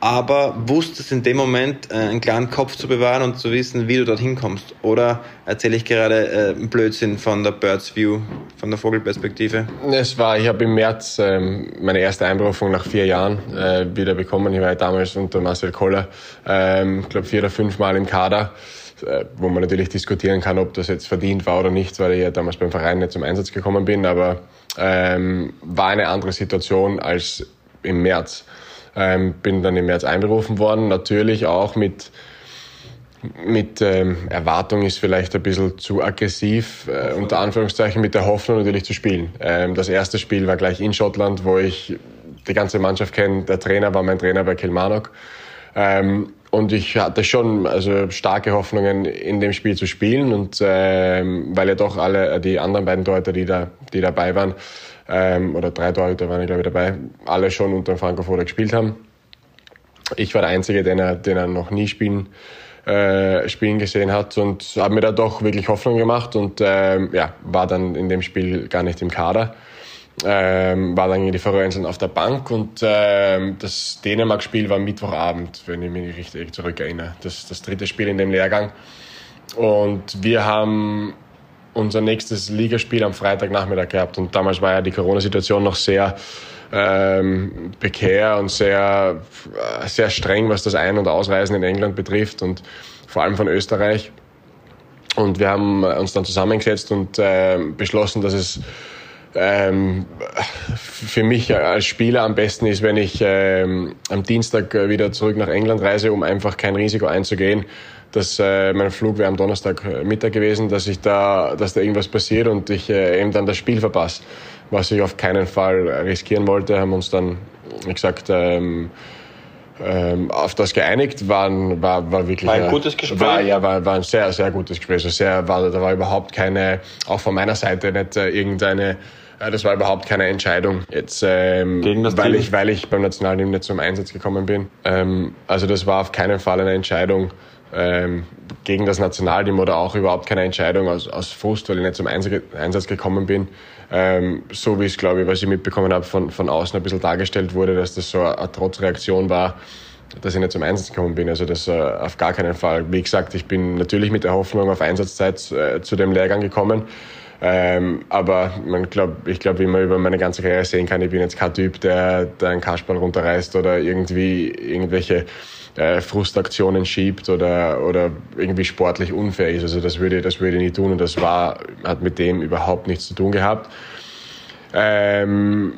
Aber wusstest in dem Moment äh, einen klaren Kopf zu bewahren und zu wissen, wie du dorthin kommst? Oder erzähle ich gerade äh, Blödsinn von der Birds View, von der Vogelperspektive? Es war, ich habe im März ähm, meine erste Einberufung nach vier Jahren äh, wieder bekommen. Ich war damals unter Marcel Koller, ich glaube vier oder fünf Mal im Kader äh, wo man natürlich diskutieren kann, ob das jetzt verdient war oder nicht, weil ich ja damals beim Verein nicht zum Einsatz gekommen bin, aber ähm, war eine andere Situation als im März. Ähm, bin dann im März einberufen worden, natürlich auch mit, mit ähm, Erwartung ist vielleicht ein bisschen zu aggressiv, äh, unter Anführungszeichen mit der Hoffnung natürlich zu spielen. Ähm, das erste Spiel war gleich in Schottland, wo ich die ganze Mannschaft kenne. Der Trainer war mein Trainer bei Kilmarnock. Ähm, und ich hatte schon also starke Hoffnungen, in dem Spiel zu spielen. Und ähm, weil ja doch alle die anderen beiden Torhüter, die da, die dabei waren, ähm, oder drei Torhüter waren, glaube ich, dabei, alle schon unter Franco Foda gespielt haben. Ich war der Einzige, den er, den er noch nie spielen, äh, spielen gesehen hat und habe mir da doch wirklich Hoffnung gemacht und ähm, ja, war dann in dem Spiel gar nicht im Kader. Ähm, war dann in die Färöerinseln auf der Bank und ähm, das Dänemark-Spiel war Mittwochabend, wenn ich mich richtig zurückerinnere. Das, das dritte Spiel in dem Lehrgang. Und wir haben unser nächstes Ligaspiel am Freitagnachmittag gehabt. Und damals war ja die Corona-Situation noch sehr ähm, prekär und sehr, äh, sehr streng, was das Ein- und Ausreisen in England betrifft und vor allem von Österreich. Und wir haben uns dann zusammengesetzt und äh, beschlossen, dass es ähm, für mich als Spieler am besten ist, wenn ich ähm, am Dienstag wieder zurück nach England reise, um einfach kein Risiko einzugehen, dass äh, mein Flug wäre am Donnerstag äh, Mittag gewesen, dass ich da, dass da irgendwas passiert und ich äh, eben dann das Spiel verpasse, was ich auf keinen Fall riskieren wollte, haben uns dann wie gesagt ähm, ähm, auf das geeinigt, war, war, war wirklich war ein gutes Gespräch. War, ja, war, war ein sehr, sehr gutes Gespräch. Also sehr, war, da war überhaupt keine, auch von meiner Seite nicht äh, irgendeine äh, das war überhaupt keine Entscheidung, jetzt, ähm, weil, ich, weil ich beim Nationalteam nicht zum Einsatz gekommen bin. Ähm, also das war auf keinen Fall eine Entscheidung, ähm, gegen das Nationalteam oder auch überhaupt keine Entscheidung aus, aus Frust, weil ich nicht zum Einsatz gekommen bin. Ähm, so wie es, glaube ich, was ich mitbekommen habe, von, von außen ein bisschen dargestellt wurde, dass das so eine Trotzreaktion war, dass ich nicht zum Einsatz gekommen bin. Also das äh, auf gar keinen Fall. Wie gesagt, ich bin natürlich mit der Hoffnung auf Einsatzzeit äh, zu dem Lehrgang gekommen. Ähm, aber man glaub, ich glaube, wie man über meine ganze Karriere sehen kann, ich bin jetzt kein Typ, der, der einen Kasperl runterreißt oder irgendwie irgendwelche äh, Frustaktionen schiebt oder, oder irgendwie sportlich unfair ist. Also das würde, das würde ich nie tun und das war, hat mit dem überhaupt nichts zu tun gehabt. Ähm,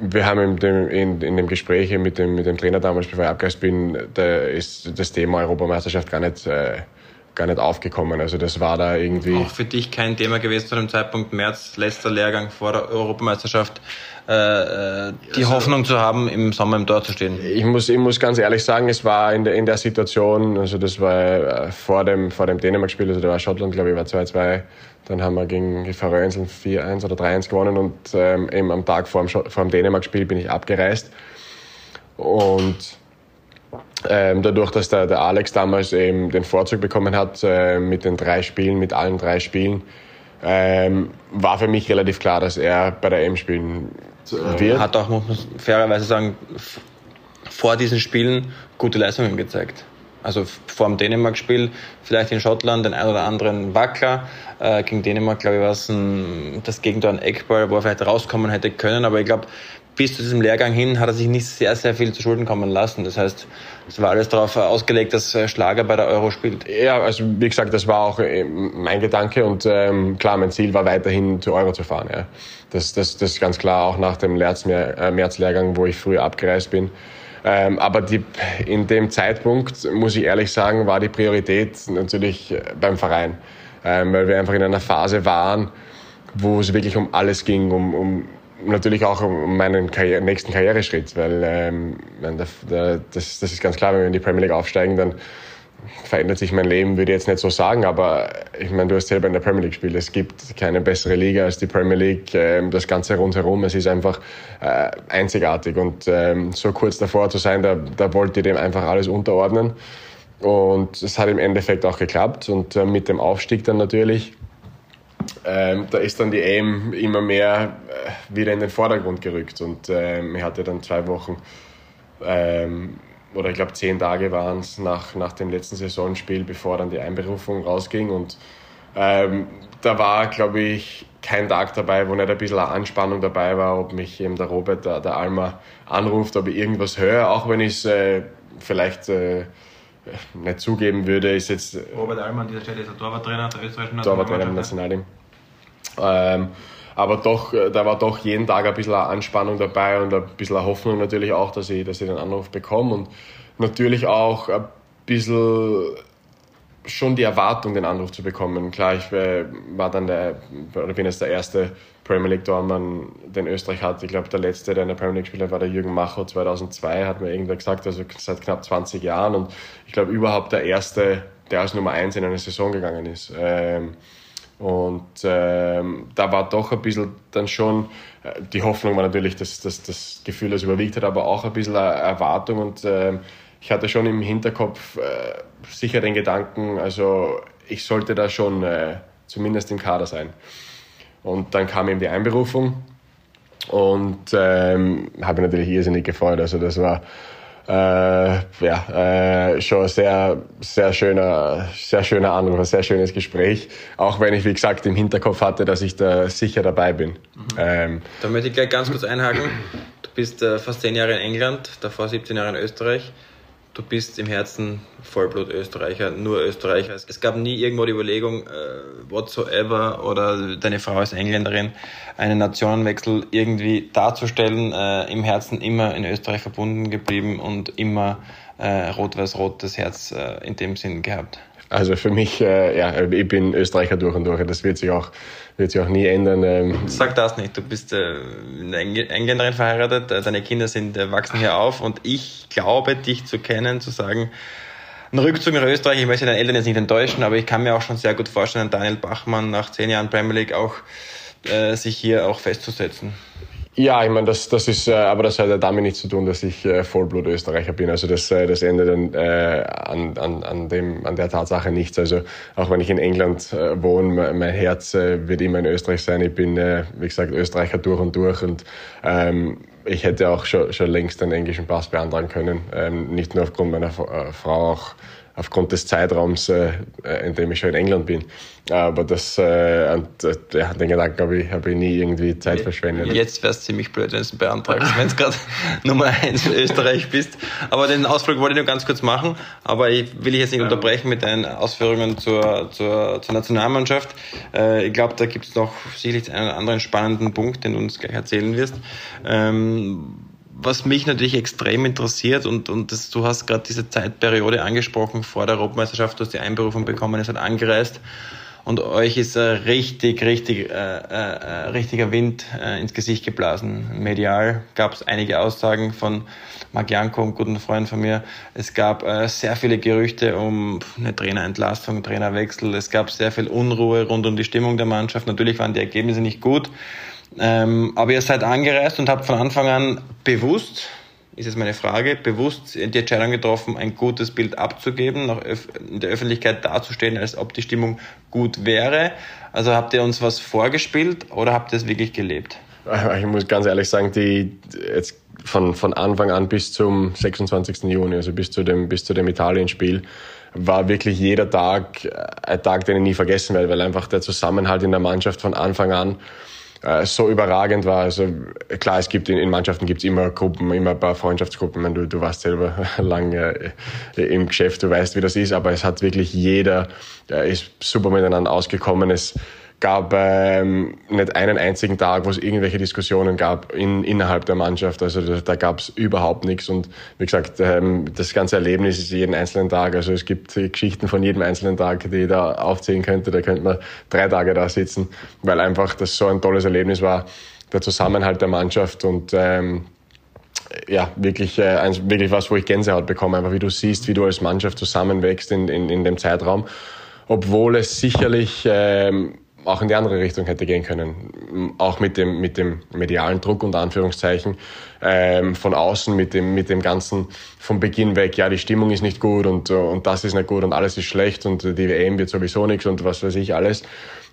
wir haben in dem, in, in dem Gespräch mit dem, mit dem Trainer damals, bevor ich abgereist bin, da ist das Thema Europameisterschaft gar nicht, äh, gar nicht aufgekommen. Also das war da irgendwie. Auch für dich kein Thema gewesen zu dem Zeitpunkt März, letzter Lehrgang vor der Europameisterschaft. Äh, äh, die also, Hoffnung zu haben, im Sommer im Tor zu stehen? Ich muss, ich muss ganz ehrlich sagen, es war in der, in der Situation, also das war äh, vor dem, vor dem Dänemark-Spiel, also da war Schottland, glaube ich, war 2-2. Dann haben wir gegen die Färöerinseln 4-1 oder 3-1 gewonnen und ähm, eben am Tag vor dem, vor dem Dänemark-Spiel bin ich abgereist. Und ähm, dadurch, dass der, der Alex damals eben den Vorzug bekommen hat äh, mit den drei Spielen, mit allen drei Spielen, ähm, war für mich relativ klar, dass er bei der EM spielen wird. Hat auch, muss man fairerweise sagen, vor diesen Spielen gute Leistungen gezeigt. Also vor dem Dänemark-Spiel, vielleicht in Schottland den ein oder anderen Wackler. Äh, gegen Dänemark, glaube ich, war es ein, das Gegentor ein Eckball, wo er vielleicht rauskommen hätte können. Aber ich glaube, bis zu diesem Lehrgang hin hat er sich nicht sehr, sehr viel zu Schulden kommen lassen. Das heißt, es war alles darauf ausgelegt, dass äh, Schlager bei der Euro spielt. Ja, also wie gesagt, das war auch äh, mein Gedanke und ähm, klar, mein Ziel war weiterhin zur Euro zu fahren. Ja. Das, das, das ist ganz klar, auch nach dem äh, März-Lehrgang, wo ich früher abgereist bin. Ähm, aber die, in dem Zeitpunkt, muss ich ehrlich sagen, war die Priorität natürlich beim Verein. Ähm, weil wir einfach in einer Phase waren, wo es wirklich um alles ging, um, um natürlich auch um meinen Karriere, nächsten Karriereschritt, weil ähm, das, das ist ganz klar, wenn wir in die Premier League aufsteigen, dann, verändert sich mein Leben, würde ich jetzt nicht so sagen, aber ich meine, du hast selber in der Premier League gespielt. Es gibt keine bessere Liga als die Premier League. Ähm, das Ganze rundherum, es ist einfach äh, einzigartig und ähm, so kurz davor zu sein, da, da wollte ich dem einfach alles unterordnen. Und es hat im Endeffekt auch geklappt und äh, mit dem Aufstieg dann natürlich, ähm, da ist dann die Aim immer mehr äh, wieder in den Vordergrund gerückt und ähm, ich hatte dann zwei Wochen ähm, oder ich glaube zehn Tage waren es nach, nach dem letzten Saisonspiel, bevor dann die Einberufung rausging. Und ähm, da war, glaube ich, kein Tag dabei, wo nicht ein bisschen Anspannung dabei war, ob mich eben der Robert, der, der Alma anruft, ob ich irgendwas höre, auch wenn ich es äh, vielleicht äh, nicht zugeben würde, ist jetzt. Robert Alma an dieser Stelle ist der Torwarttrainer der österreichischen Torwarttrainer im Nationalteam. Ähm, aber doch, äh, da war doch jeden Tag ein bisschen Anspannung dabei und ein bisschen Hoffnung natürlich auch, dass ich, dass ich den Anruf bekomme und natürlich auch ein bisschen schon die Erwartung, den Anruf zu bekommen. Klar, ich äh, war dann der, oder bin jetzt der erste Premier League Tormann, den Österreich hat. Ich glaube, der letzte, der in der Premier League gespielt hat, war der Jürgen Macho 2002, hat mir irgendwer gesagt, also seit knapp 20 Jahren. Und ich glaube, überhaupt der erste, der als Nummer eins in eine Saison gegangen ist. Ähm, und ähm, da war doch ein bisschen dann schon, äh, die Hoffnung war natürlich, dass, dass das Gefühl das überwiegt hat, aber auch ein bisschen eine Erwartung. Und ähm, ich hatte schon im Hinterkopf äh, sicher den Gedanken, also ich sollte da schon äh, zumindest im Kader sein. Und dann kam eben die Einberufung und ähm, habe natürlich irrsinnig gefreut. Also das war äh, ja, äh, schon sehr, sehr schöner, sehr schöner Anruf, ein sehr schönes Gespräch. Auch wenn ich, wie gesagt, im Hinterkopf hatte, dass ich da sicher dabei bin. Mhm. Ähm, da möchte ich gleich ganz kurz einhaken. Du bist äh, fast zehn Jahre in England, davor 17 Jahre in Österreich du bist im Herzen Vollblut-Österreicher, nur Österreicher. Es gab nie irgendwo die Überlegung, äh, whatsoever, oder deine Frau ist Engländerin, einen Nationenwechsel irgendwie darzustellen, äh, im Herzen immer in Österreich verbunden geblieben und immer äh, rot-weiß-rot das Herz äh, in dem Sinn gehabt. Also für mich, äh, ja, ich bin Österreicher durch und durch. Das wird sich auch, wird sich auch nie ändern. Ähm. Sag das nicht. Du bist äh, eine Engländerin verheiratet, äh, deine Kinder sind, äh, wachsen hier auf und ich glaube, dich zu kennen, zu sagen, ein Rückzug nach Österreich, ich möchte deine Eltern jetzt nicht enttäuschen, aber ich kann mir auch schon sehr gut vorstellen, Daniel Bachmann nach zehn Jahren Premier League auch äh, sich hier auch festzusetzen. Ja, ich meine, das, das ist, äh, aber das hat ja damit nichts zu tun, dass ich äh, Vollblut-Österreicher bin. Also das, äh, das ändert an, an, an, dem, an der Tatsache nichts. Also auch wenn ich in England wohne, mein Herz wird immer in Österreich sein. Ich bin, wie gesagt, Österreicher durch und durch und ähm, ich hätte auch schon, schon längst einen englischen Pass beantragen können. Ähm, nicht nur aufgrund meiner Frau, auch aufgrund des Zeitraums, äh, in dem ich schon in England bin. Aber das, äh, und, äh, ja, den Gedanken habe ich, hab ich nie irgendwie Zeit verschwendet. Jetzt wäre es ziemlich blöd, wenn du es beantragst, wenn du gerade Nummer eins in Österreich bist. Aber den Ausflug wollte ich nur ganz kurz machen. Aber ich will ich jetzt nicht unterbrechen mit deinen Ausführungen zur, zur, zur Nationalmannschaft. Äh, ich glaube, da gibt es noch sicherlich einen anderen spannenden Punkt, den du uns gleich erzählen wirst. Ähm, was mich natürlich extrem interessiert und, und das, du hast gerade diese Zeitperiode angesprochen vor der Europameisterschaft, du hast die Einberufung bekommen, ist halt angereist und euch ist ein richtig, richtig, äh, äh, richtiger Wind äh, ins Gesicht geblasen. Medial gab es einige Aussagen von Marc Janko, einem guten Freund von mir. Es gab äh, sehr viele Gerüchte um eine Trainerentlassung, Trainerwechsel. Es gab sehr viel Unruhe rund um die Stimmung der Mannschaft. Natürlich waren die Ergebnisse nicht gut. Ähm, aber ihr seid angereist und habt von Anfang an bewusst, ist jetzt meine Frage, bewusst die Entscheidung getroffen, ein gutes Bild abzugeben, nach in der Öffentlichkeit dazustehen, als ob die Stimmung gut wäre. Also habt ihr uns was vorgespielt oder habt ihr es wirklich gelebt? Ich muss ganz ehrlich sagen, die jetzt von, von Anfang an bis zum 26. Juni, also bis zu dem, bis zu dem Italien-Spiel, war wirklich jeder Tag ein Tag, den ich nie vergessen werde, weil einfach der Zusammenhalt in der Mannschaft von Anfang an äh, so überragend war. Also klar, es gibt in, in Mannschaften gibt's immer Gruppen, immer ein paar Freundschaftsgruppen. Meine, du, du warst selber lange äh, im Geschäft, du weißt, wie das ist, aber es hat wirklich jeder, äh, ist super miteinander ausgekommen. Es, gab ähm, nicht einen einzigen Tag, wo es irgendwelche Diskussionen gab in, innerhalb der Mannschaft. Also da, da gab es überhaupt nichts. Und wie gesagt, ähm, das ganze Erlebnis ist jeden einzelnen Tag. Also es gibt Geschichten von jedem einzelnen Tag, die ich da aufzählen könnte. Da könnte man drei Tage da sitzen, weil einfach das so ein tolles Erlebnis war. Der Zusammenhalt der Mannschaft und ähm, ja wirklich, äh, wirklich was, wo ich Gänsehaut bekomme, einfach wie du siehst, wie du als Mannschaft zusammenwächst in, in, in dem Zeitraum. Obwohl es sicherlich ähm, auch in die andere Richtung hätte gehen können. Auch mit dem, mit dem medialen Druck unter Anführungszeichen ähm, von außen, mit dem, mit dem Ganzen vom Beginn weg, ja, die Stimmung ist nicht gut und, und das ist nicht gut und alles ist schlecht und die WM wird sowieso nichts und was weiß ich alles.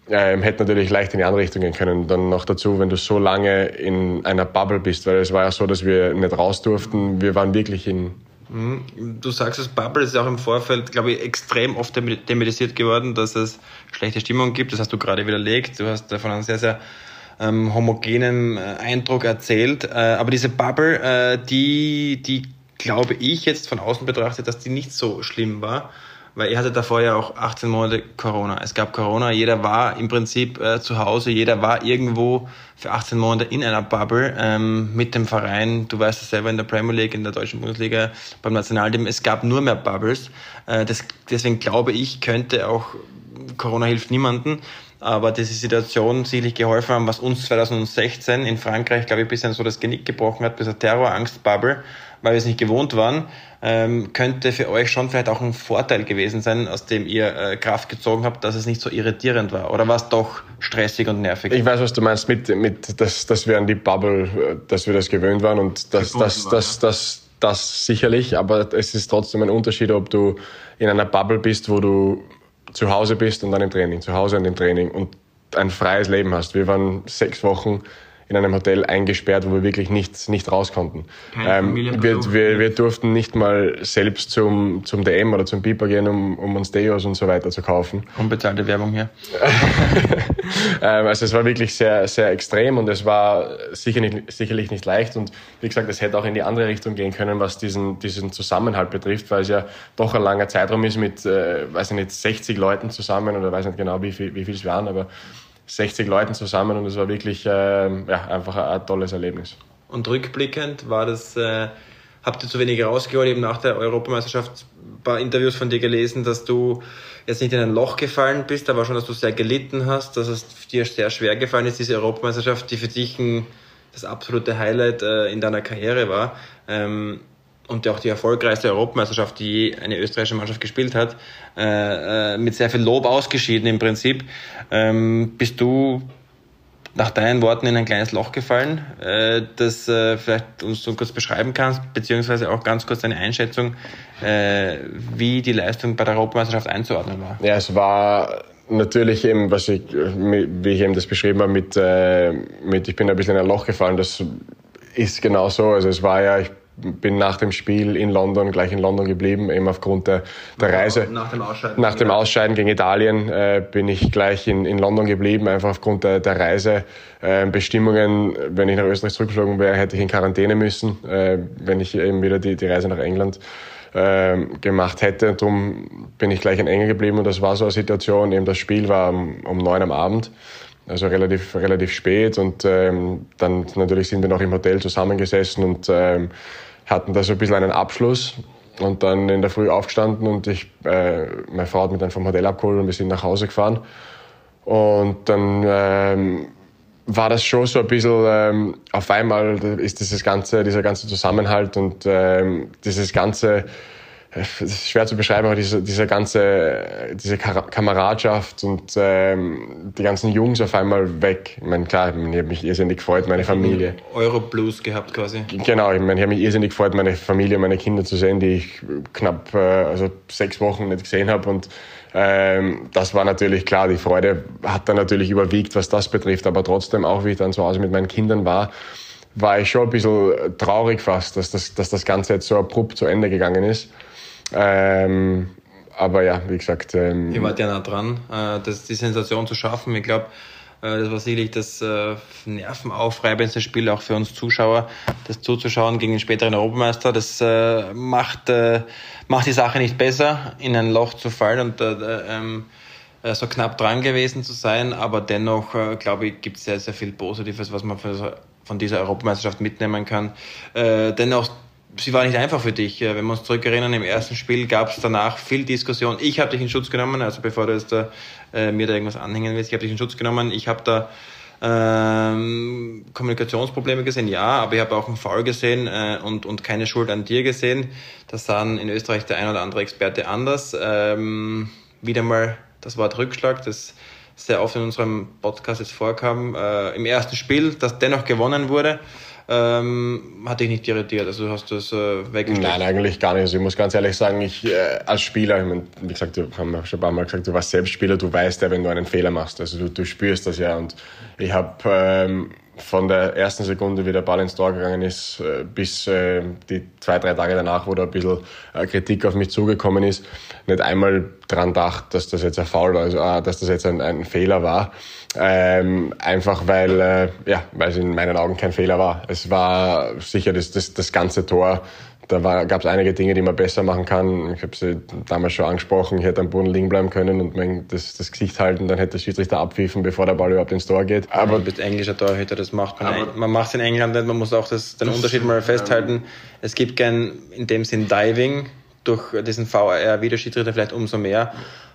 Ähm, hätte natürlich leicht in die andere Richtung gehen können. Dann noch dazu, wenn du so lange in einer Bubble bist, weil es war ja so, dass wir nicht raus durften. Wir waren wirklich in. Du sagst, das Bubble ist auch im Vorfeld, glaube ich, extrem oft demedisiert geworden, dass es schlechte Stimmung gibt. Das hast du gerade widerlegt. Du hast davon einen sehr, sehr ähm, homogenen äh, Eindruck erzählt. Äh, aber diese Bubble, äh, die, die glaube ich jetzt von außen betrachtet, dass die nicht so schlimm war weil ihr hattet davor ja auch 18 Monate Corona. Es gab Corona, jeder war im Prinzip äh, zu Hause, jeder war irgendwo für 18 Monate in einer Bubble ähm, mit dem Verein. Du weißt es selber in der Premier League, in der deutschen Bundesliga, beim Nationalteam. Es gab nur mehr Bubbles. Äh, das, deswegen glaube ich, könnte auch Corona hilft niemanden aber diese Situation sicherlich geholfen haben, was uns 2016 in Frankreich, glaube ich, ein bisschen so das Genick gebrochen hat, dieser Terrorangst-Bubble, weil wir es nicht gewohnt waren ähm, könnte für euch schon vielleicht auch ein Vorteil gewesen sein, aus dem ihr äh, Kraft gezogen habt, dass es nicht so irritierend war? Oder war es doch stressig und nervig? Ich weiß, was du meinst mit, mit dass, dass wir an die Bubble, äh, dass wir das gewöhnt waren und dass das, das, das, das sicherlich, aber es ist trotzdem ein Unterschied, ob du in einer Bubble bist, wo du zu Hause bist und dann im Training, zu Hause und im Training und ein freies Leben hast. Wir waren sechs Wochen in einem Hotel eingesperrt, wo wir wirklich nicht, nicht raus konnten. Ähm, wir, wir, wir durften nicht mal selbst zum, zum DM oder zum Piper gehen, um, um uns Deos und so weiter zu kaufen. Unbezahlte Werbung hier. ähm, also es war wirklich sehr, sehr extrem und es war sicher nicht, sicherlich nicht leicht und wie gesagt, es hätte auch in die andere Richtung gehen können, was diesen, diesen Zusammenhalt betrifft, weil es ja doch ein langer Zeitraum ist mit, äh, weiß ich nicht, 60 Leuten zusammen oder weiß nicht genau, wie viel, wie viel es waren, aber 60 Leuten zusammen und es war wirklich äh, ja, einfach ein, ein, tolles Erlebnis. Und rückblickend war das, äh, habt ihr zu wenig rausgeholt, eben nach der Europameisterschaft ein paar Interviews von dir gelesen, dass du jetzt nicht in ein Loch gefallen bist, aber schon, dass du sehr gelitten hast, dass es dir sehr schwer gefallen ist, diese Europameisterschaft, die für dich ein, das absolute Highlight äh, in deiner Karriere war. Ähm, und auch die erfolgreichste Europameisterschaft, die eine österreichische Mannschaft gespielt hat, äh, äh, mit sehr viel Lob ausgeschieden im Prinzip. Ähm, bist du nach deinen Worten in ein kleines Loch gefallen, äh, das äh, vielleicht uns so kurz beschreiben kannst, beziehungsweise auch ganz kurz deine Einschätzung, äh, wie die Leistung bei der Europameisterschaft einzuordnen war? Ja, es war natürlich eben, was ich, wie ich eben das beschrieben habe, mit, äh, mit ich bin ein bisschen in ein Loch gefallen, das ist genau so. Also es war ja, ich bin nach dem Spiel in London, gleich in London geblieben, eben aufgrund der, der Reise. Nach dem Ausscheiden. Nach dem Ausscheiden gegen Italien äh, bin ich gleich in, in London geblieben, einfach aufgrund der, der Reisebestimmungen. Äh, wenn ich nach Österreich zurückgeflogen wäre, hätte ich in Quarantäne müssen, äh, wenn ich eben wieder die, die Reise nach England äh, gemacht hätte. Darum bin ich gleich in England geblieben und das war so eine Situation, eben das Spiel war um, um neun am Abend also relativ, relativ spät. Und ähm, dann natürlich sind wir noch im Hotel zusammengesessen und ähm, hatten da so ein bisschen einen Abschluss. Und dann in der Früh aufgestanden und ich, äh, meine Frau hat mich dann vom Hotel abgeholt und wir sind nach Hause gefahren. Und dann ähm, war das schon so ein bisschen, ähm, auf einmal ist dieses ganze, dieser ganze Zusammenhalt und ähm, dieses ganze es ist schwer zu beschreiben, aber diese, diese ganze diese Kameradschaft und ähm, die ganzen Jungs auf einmal weg. Ich meine, klar, ich, mein, ich habe mich irrsinnig gefreut, meine Familie. Euro Blues gehabt quasi. Genau, ich meine, ich habe mich irrsinnig gefreut, meine Familie, meine Kinder zu sehen, die ich knapp äh, also sechs Wochen nicht gesehen habe und ähm, das war natürlich klar, die Freude hat dann natürlich überwiegt, was das betrifft, aber trotzdem auch, wie ich dann zu Hause mit meinen Kindern war, war ich schon ein bisschen traurig fast, dass das, dass das Ganze jetzt so abrupt zu Ende gegangen ist. Ähm, aber ja, wie gesagt. Ähm, Ihr wart ja nah dran, äh, das, die Sensation zu schaffen. Ich glaube, äh, das war sicherlich das äh, nervenaufreibendste Spiel auch für uns Zuschauer, das zuzuschauen gegen den späteren Europameister. Das äh, macht, äh, macht die Sache nicht besser, in ein Loch zu fallen und äh, ähm, äh, so knapp dran gewesen zu sein. Aber dennoch, glaube ich, gibt es sehr, sehr viel Positives, was man von dieser Europameisterschaft mitnehmen kann. Dennoch sie war nicht einfach für dich. Wenn wir uns zurückerinnern, im ersten Spiel gab es danach viel Diskussion. Ich habe dich in Schutz genommen, also bevor du jetzt da, äh, mir da irgendwas anhängen willst, ich habe dich in Schutz genommen. Ich habe da Ähm, Kommunikationsprobleme gesehen, ja, aber ich habe auch einen Foul gesehen äh, und, und keine Schuld an dir gesehen. Das sahen in Österreich der ein oder andere Experte anders. Ähm, wieder mal das Wort Rückschlag, das sehr oft in unserem Podcast jetzt vorkam. Äh, Im ersten Spiel, das dennoch gewonnen wurde, ähm, hat dich nicht irritiert. Also du hast das äh, weggestellt. Nein, eigentlich gar nicht. Also ich muss ganz ehrlich sagen, ich äh, als Spieler, ich mein, wie gesagt, wir haben schon ein paar Mal gesagt, du warst selbst Spieler, du weißt ja, wenn du einen Fehler machst. Also du, du spürst das ja. Und ich habe ähm, von der ersten Sekunde, wie der Ball ins Tor gegangen ist, äh, bis äh, die zwei, drei Tage danach, wo da ein bisschen äh, Kritik auf mich zugekommen ist, nicht einmal dran gedacht, dass das jetzt ein Foul war, also dass das jetzt ein, ein Fehler war. Ähm, einfach weil, äh, ja, weil es in meinen Augen kein Fehler war. Es war sicher das, das, das ganze Tor da gab es einige Dinge, die man besser machen kann. Ich habe sie damals schon angesprochen. Ich hätte am Boden liegen bleiben können und mein, das, das Gesicht halten, dann hätte der Schiedsrichter abpfiffen, bevor der Ball überhaupt ins Tor geht. Aber du bist englischer Torhüter, das macht man. man macht es in England nicht. Man muss auch das, den Unterschied mal festhalten. Es gibt kein in dem Sinn Diving durch diesen VR wie der Schiedsrichter vielleicht umso mehr.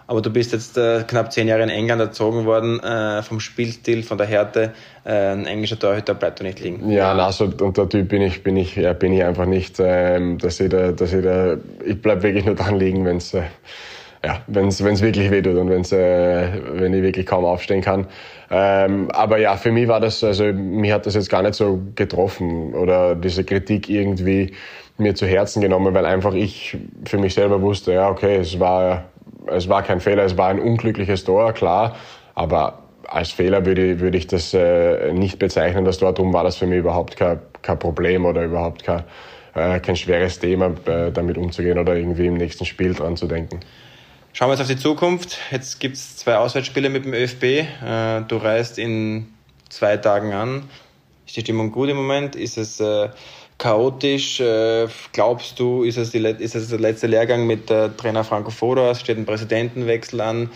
Aber du bist jetzt äh, knapp zehn Jahre in England erzogen worden, äh, vom Spielstil, von der Härte. Äh, ein englischer Torhüter bleibt du nicht liegen. Ja, na, so, und der Typ bin ich, bin ich, ja, bin ich einfach nicht, ähm, dass ich da, dass ich da, ich bleib wirklich nur dran liegen, wenn's, äh, ja, wenn's, wenn's wirklich und wenn's, äh, wenn ich wirklich kaum aufstehen kann. Ähm, aber ja, für mich war das, also mich hat das jetzt gar nicht so getroffen oder diese Kritik irgendwie mir zu Herzen genommen, weil einfach ich für mich selber wusste, ja, okay, es war es war kein Fehler, es war ein unglückliches Tor, klar, aber als Fehler würde, ich, würde ich das äh, nicht bezeichnen, das Tor. Darum war das für mich überhaupt kein, kein Problem oder überhaupt kein, äh, kein schweres Thema, äh, damit umzugehen oder irgendwie im nächsten Spiel dran zu denken. Schauen wir jetzt auf die Zukunft. Jetzt gibt es zwei Auswärtsspiele mit dem ÖFB. Äh, du reist in zwei Tagen an. Ist die Stimmung gut im Moment? Ist es äh, chaotisch? Äh, glaubst du, ist es, die, ist es der letzte Lehrgang mit der Trainer Franco Foda? Es steht ein Präsidentenwechsel an.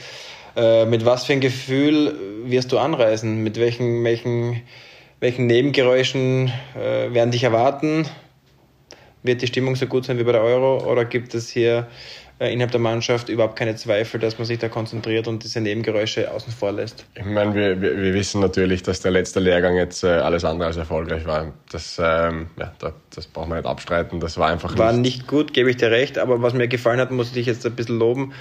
Äh, mit was für ein Gefühl wirst du anreisen? Mit welchen, welchen, welchen Nebengeräuschen äh, werden dich erwarten? Wird die Stimmung so gut sein wie bei der Euro oder gibt es hier äh, innerhalb der Mannschaft überhaupt keine Zweifel, dass man sich da konzentriert und diese Nebengeräusche außen vor lässt? Ich meine, wir, wir, wir wissen natürlich, dass der letzte Lehrgang jetzt äh, alles andere als erfolgreich war. Das, ähm, ja, das, das braucht man nicht abstreiten. Das war einfach War nicht, nicht gut, gebe ich dir recht, aber was mir gefallen hat, muss ich dich jetzt ein bisschen loben.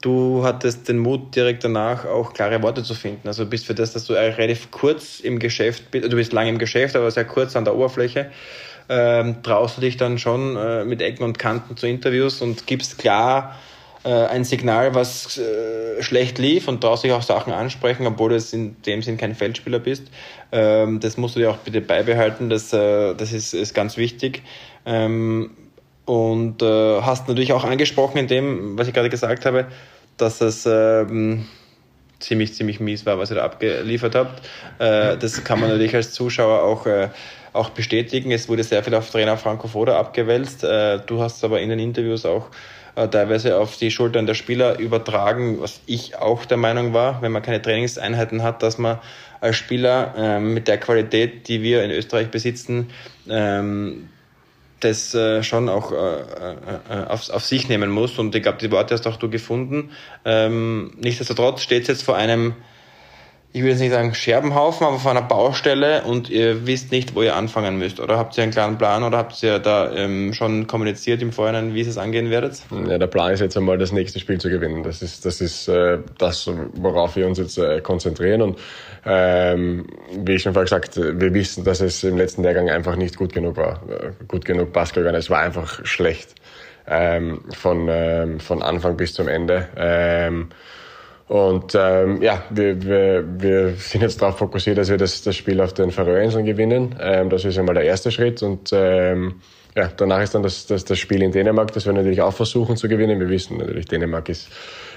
Du hattest den Mut, direkt danach auch klare Worte zu finden. Also bist für das, dass du relativ kurz im Geschäft bist, du bist lange im Geschäft, aber sehr kurz an der Oberfläche, ähm, traust du dich dann schon äh, mit Ecken und Kanten zu Interviews und gibst klar äh, ein Signal, was äh, schlecht lief und traust dich auch Sachen ansprechen, obwohl du in dem Sinn kein Feldspieler bist. Ähm, das musst du dir auch bitte beibehalten, das, äh, das ist, ist ganz wichtig. Ähm, und äh, hast natürlich auch angesprochen in dem, was ich gerade gesagt habe, dass es ähm, ziemlich, ziemlich mies war, was ihr da abgeliefert habt. Äh, das kann man natürlich als Zuschauer auch auch bestätigen. Es wurde sehr viel auf Trainer Franco Foda abgewälzt. Äh, du hast aber in den Interviews auch äh, teilweise auf die Schultern der Spieler übertragen, was ich auch der Meinung war, wenn man keine Trainingseinheiten hat, dass man als Spieler ähm, mit der Qualität, die wir in Österreich besitzen, ähm, das äh, schon auch auf, auf sich nehmen muss. Und ich glaube, die Worte hast auch du gefunden. Ähm, nichtsdestotrotz steht es jetzt vor einem ich will jetzt nicht sagen Scherbenhaufen, aber vor einer Baustelle und ihr wisst nicht, wo ihr anfangen müsst. Oder habt ihr einen klaren Plan oder habt ihr da ähm, schon kommuniziert im Vorhinein, wie ihr es angehen werdet? Ja, der Plan ist jetzt einmal das nächste Spiel zu gewinnen. Das ist das, ist, äh, das worauf wir uns jetzt äh, konzentrieren. Und ähm, wie ich schon vorher gesagt, wir wissen, dass es im letzten Lehrgang einfach nicht gut genug war. Äh, gut genug Basketball. Es war einfach schlecht. Ähm, von, ähm, von Anfang bis zum Ende. Ähm, und ähm, ja, wir, wir, wir sind jetzt darauf fokussiert, dass wir das, das Spiel auf den Färöerinseln gewinnen. Ähm, das ist einmal der erste Schritt. Und ähm, ja, danach ist dann das, das, das Spiel in Dänemark, das wir natürlich auch versuchen zu gewinnen. Wir wissen natürlich, Dänemark ist,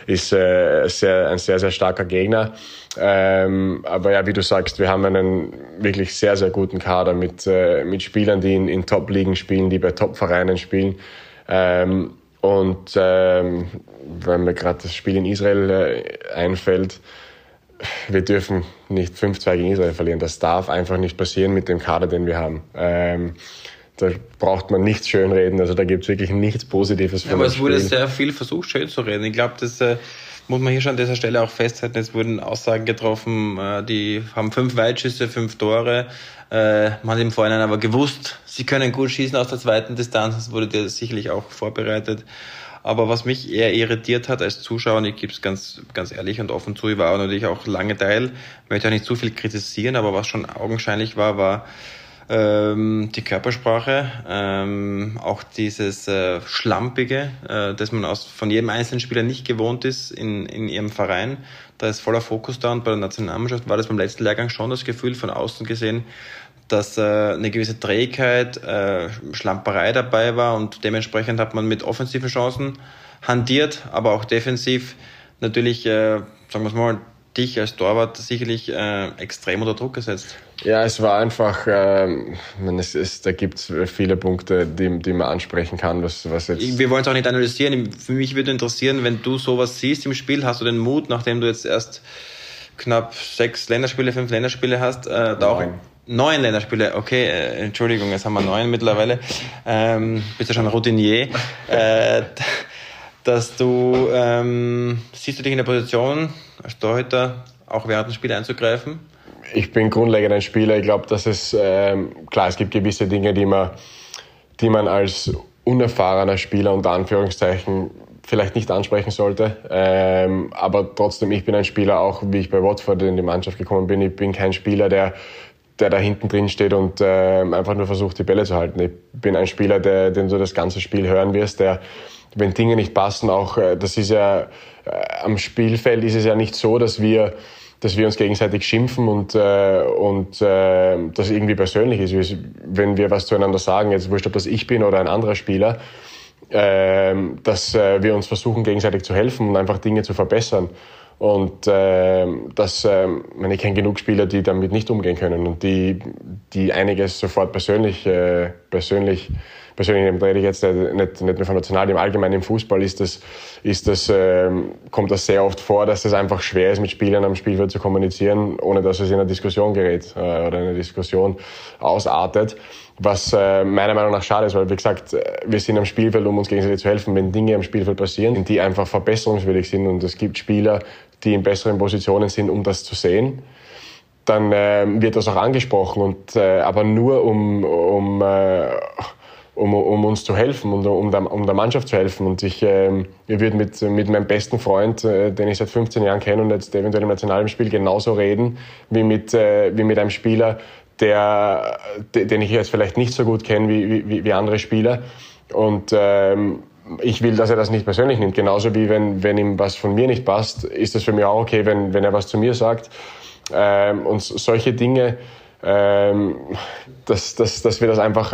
ist äh, sehr, ein sehr, sehr starker Gegner. Ähm, aber ja, wie du sagst, wir haben einen wirklich sehr, sehr guten Kader mit, äh, mit Spielern, die in, in Top-Ligen spielen, die bei Top-Vereinen spielen. Ähm, und ähm, wenn mir gerade das Spiel in Israel äh, einfällt, wir dürfen nicht 5-2 gegen Israel verlieren. Das darf einfach nicht passieren mit dem Kader, den wir haben. Ähm, da braucht man nichts schönreden. Also da gibt es wirklich nichts Positives für ja, Aber es wurde sehr viel versucht, schön zu reden. Ich glaube, das äh, muss man hier schon an dieser Stelle auch festhalten, es wurden Aussagen getroffen, äh, die haben fünf Weitschüsse, fünf Tore. Äh, man hat im Vorhinein aber gewusst, sie können gut schießen aus der zweiten Distanz, das wurde dir sicherlich auch vorbereitet. Aber was mich eher irritiert hat als Zuschauer, und ich gebe es ganz, ganz ehrlich und offen zu, ich war natürlich auch lange Teil, möchte auch nicht zu viel kritisieren, aber was schon augenscheinlich war, war, ähm, die Körpersprache, ähm, auch dieses äh, Schlampige, äh, das man aus, von jedem einzelnen Spieler nicht gewohnt ist in, in ihrem Verein. Da ist voller Fokus da und bei der Nationalmannschaft war das beim letzten Lehrgang schon das Gefühl von außen gesehen, dass äh, eine gewisse Trägheit, äh, Schlamperei dabei war und dementsprechend hat man mit offensiven Chancen handiert, aber auch defensiv natürlich, äh, sagen wir mal, dich als Torwart sicherlich äh, extrem unter Druck gesetzt. Ja, es war einfach, ähm, es ist, da gibt es viele Punkte, die, die man ansprechen kann, was, was jetzt. Wir wollen es auch nicht analysieren. Für mich würde interessieren, wenn du sowas siehst im Spiel, hast du den Mut, nachdem du jetzt erst knapp sechs Länderspiele, fünf Länderspiele hast, äh, da auch neun Länderspiele, okay, äh, Entschuldigung, jetzt haben wir neun mittlerweile, ähm, bist du schon Routinier, äh, dass du, ähm, siehst du dich in der Position, als Torhüter auch während des Spiels einzugreifen? Ich bin grundlegend ein Spieler. Ich glaube, dass es, ähm, klar, es gibt gewisse Dinge, die man, die man als unerfahrener Spieler unter Anführungszeichen vielleicht nicht ansprechen sollte. Ähm, aber trotzdem, ich bin ein Spieler, auch wie ich bei Watford in die Mannschaft gekommen bin. Ich bin kein Spieler, der, der da hinten drin steht und äh, einfach nur versucht, die Bälle zu halten. Ich bin ein Spieler, der, den du das ganze Spiel hören wirst, der, wenn Dinge nicht passen, auch, äh, das ist ja, äh, am Spielfeld ist es ja nicht so, dass wir, dass wir uns gegenseitig schimpfen und, äh, und äh, das irgendwie persönlich ist. Wenn wir was zueinander sagen, jetzt wurscht, ob das ich bin oder ein anderer Spieler, äh, dass äh, wir uns versuchen, gegenseitig zu helfen und einfach Dinge zu verbessern. Und äh, das, äh, ich kenne genug Spieler, die damit nicht umgehen können und die, die einiges sofort persönlich, äh, persönlich persönlich rede ich jetzt nicht, nicht nur von national, im Allgemeinen im Fußball ist das, ist das, äh, kommt das sehr oft vor, dass es einfach schwer ist, mit Spielern am Spielfeld zu kommunizieren, ohne dass es in eine Diskussion gerät äh, oder eine Diskussion ausartet. Was äh, meiner Meinung nach schade ist, weil wie gesagt, wir sind am Spielfeld, um uns gegenseitig zu helfen. Wenn Dinge am Spielfeld passieren, die einfach verbesserungswürdig sind und es gibt Spieler, die in besseren Positionen sind, um das zu sehen, dann äh, wird das auch angesprochen und äh, aber nur um, um äh, um, um uns zu helfen und um der, um der Mannschaft zu helfen. Und ich, äh, ich würde mit, mit meinem besten Freund, äh, den ich seit 15 Jahren kenne und jetzt eventuell im nationalen Spiel genauso reden, wie mit, äh, wie mit einem Spieler, der, den ich jetzt vielleicht nicht so gut kenne wie, wie, wie andere Spieler. Und ähm, ich will, dass er das nicht persönlich nimmt. Genauso wie wenn, wenn ihm was von mir nicht passt, ist das für mich auch okay, wenn, wenn er was zu mir sagt. Ähm, und solche Dinge ähm, dass, dass, dass wir das einfach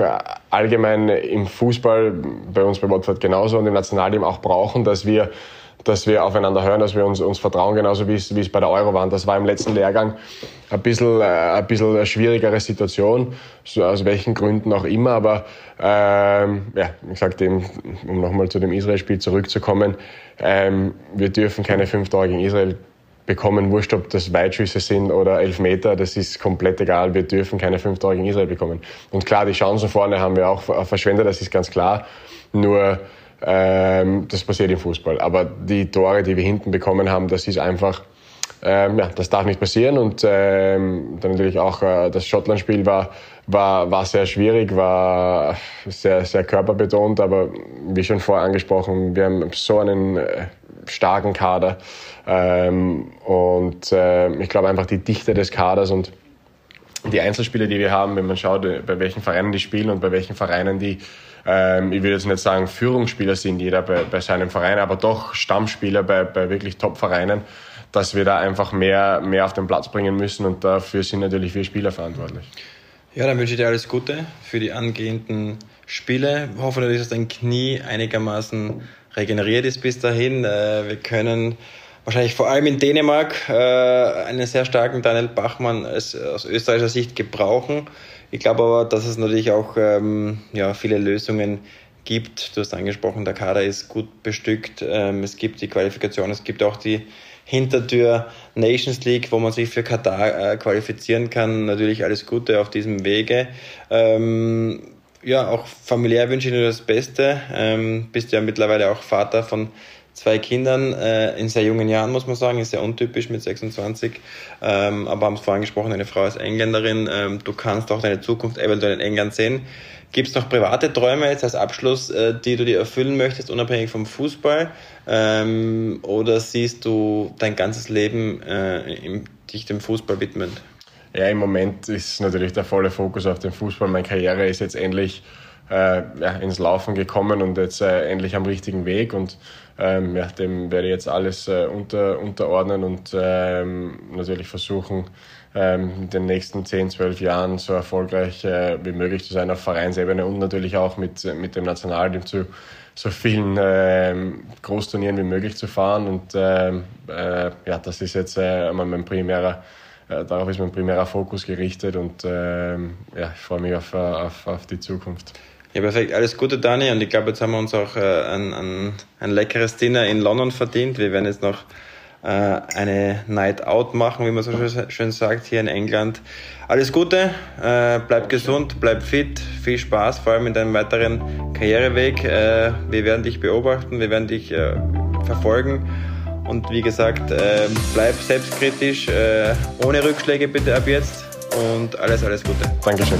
allgemein im Fußball, bei uns bei Watford genauso und im Nationalteam auch brauchen, dass wir dass wir aufeinander hören, dass wir uns, uns vertrauen, genauso wie es, wie es bei der Euro war. Das war im letzten Lehrgang ein bisschen, äh, ein bisschen eine schwierigere Situation, so aus welchen Gründen auch immer. Aber ähm, ja, ich sagte eben, um nochmal zu dem Israel-Spiel zurückzukommen, ähm, wir dürfen keine fünf Tore gegen Israel bekommen, wurscht, ob das Weitschüsse sind oder Elfmeter, das ist komplett egal. Wir dürfen keine fünf Tore gegen Israel bekommen. Und klar, die Chancen vorne haben wir auch verschwendet, das ist ganz klar. Nur ähm, das passiert im Fußball. Aber die Tore, die wir hinten bekommen haben, das ist einfach, ähm, ja, das darf nicht passieren. Und ähm, dann natürlich auch äh, das Schottland-Spiel war, war, war sehr schwierig, war sehr, sehr körperbetont. Aber wie schon vorher angesprochen, wir haben so einen äh, starken Kader. Ähm, und äh, ich glaube einfach die Dichte des Kaders und die Einzelspieler, die wir haben, wenn man schaut, äh, bei welchen Vereinen die spielen und bei welchen Vereinen die, ähm, ich will jetzt nicht sagen Führungsspieler sind, jeder bei, bei seinem Verein, aber doch Stammspieler bei, bei wirklich Top-Vereinen, dass wir da einfach mehr, mehr auf den Platz bringen müssen und dafür sind natürlich wir Spieler verantwortlich. Ja, dann wünsche ich dir alles Gute für die angehenden Spiele. Ich hoffe natürlich, dass dein Knie einigermaßen regeneriert ist bis dahin. Äh, wir können wahrscheinlich vor allem in Dänemark äh, einen sehr starken Daniel Bachmann als, aus österreichischer Sicht gebrauchen. Ich glaube aber, dass es natürlich auch ähm, ja, viele Lösungen gibt. Du hast angesprochen, der Kader ist gut bestückt. Ähm, es gibt die Qualifikation, es gibt auch die Hintertür Nations League, wo man sich für Katar äh, qualifizieren kann. Natürlich alles Gute auf diesem Wege. Ähm, ja, auch familiär wünsche ich dir das Beste. Ähm, bist ja mittlerweile auch Vater von zwei Kindern äh, in sehr jungen Jahren, muss man sagen, ist sehr untypisch mit 26. Ähm, aber haben es vorhin gesprochen, eine Frau ist Engländerin. Ähm, du kannst auch deine Zukunft eventuell in England sehen. Gibt es noch private Träume jetzt als Abschluss, äh, die du dir erfüllen möchtest, unabhängig vom Fußball? Ähm, oder siehst du dein ganzes Leben äh, im, dich dem Fußball widmend? Ja, im Moment ist natürlich der volle Fokus auf den Fußball. Meine Karriere ist jetzt endlich äh, ja, ins Laufen gekommen und jetzt äh, endlich am richtigen Weg und ähm, ja, dem werde ich jetzt alles äh, unter, unterordnen und ähm, natürlich versuchen, ähm, in den nächsten 10, 12 Jahren so erfolgreich äh, wie möglich zu sein auf Vereinsebene und natürlich auch mit, mit dem Nationalteam zu so vielen äh, Großturnieren wie möglich zu fahren. Und ähm, äh, ja, das ist jetzt äh, mein primärer, äh, darauf ist mein primärer Fokus gerichtet und ähm, ja, ich freue mich auf, auf, auf die Zukunft. Ja, perfekt. Alles Gute, Dani. Und ich glaube, jetzt haben wir uns auch äh, ein, ein, ein leckeres Dinner in London verdient. Wir werden jetzt noch äh, eine Night Out machen, wie man so schön sagt, hier in England. Alles Gute, äh, bleib gesund, bleib fit, viel Spaß, vor allem in deinem weiteren Karriereweg. Äh, wir werden dich beobachten, wir werden dich äh, verfolgen. Und wie gesagt, äh, bleib selbstkritisch, ohne Rückschläge bitte ab jetzt und alles, alles Gute. Dankeschön.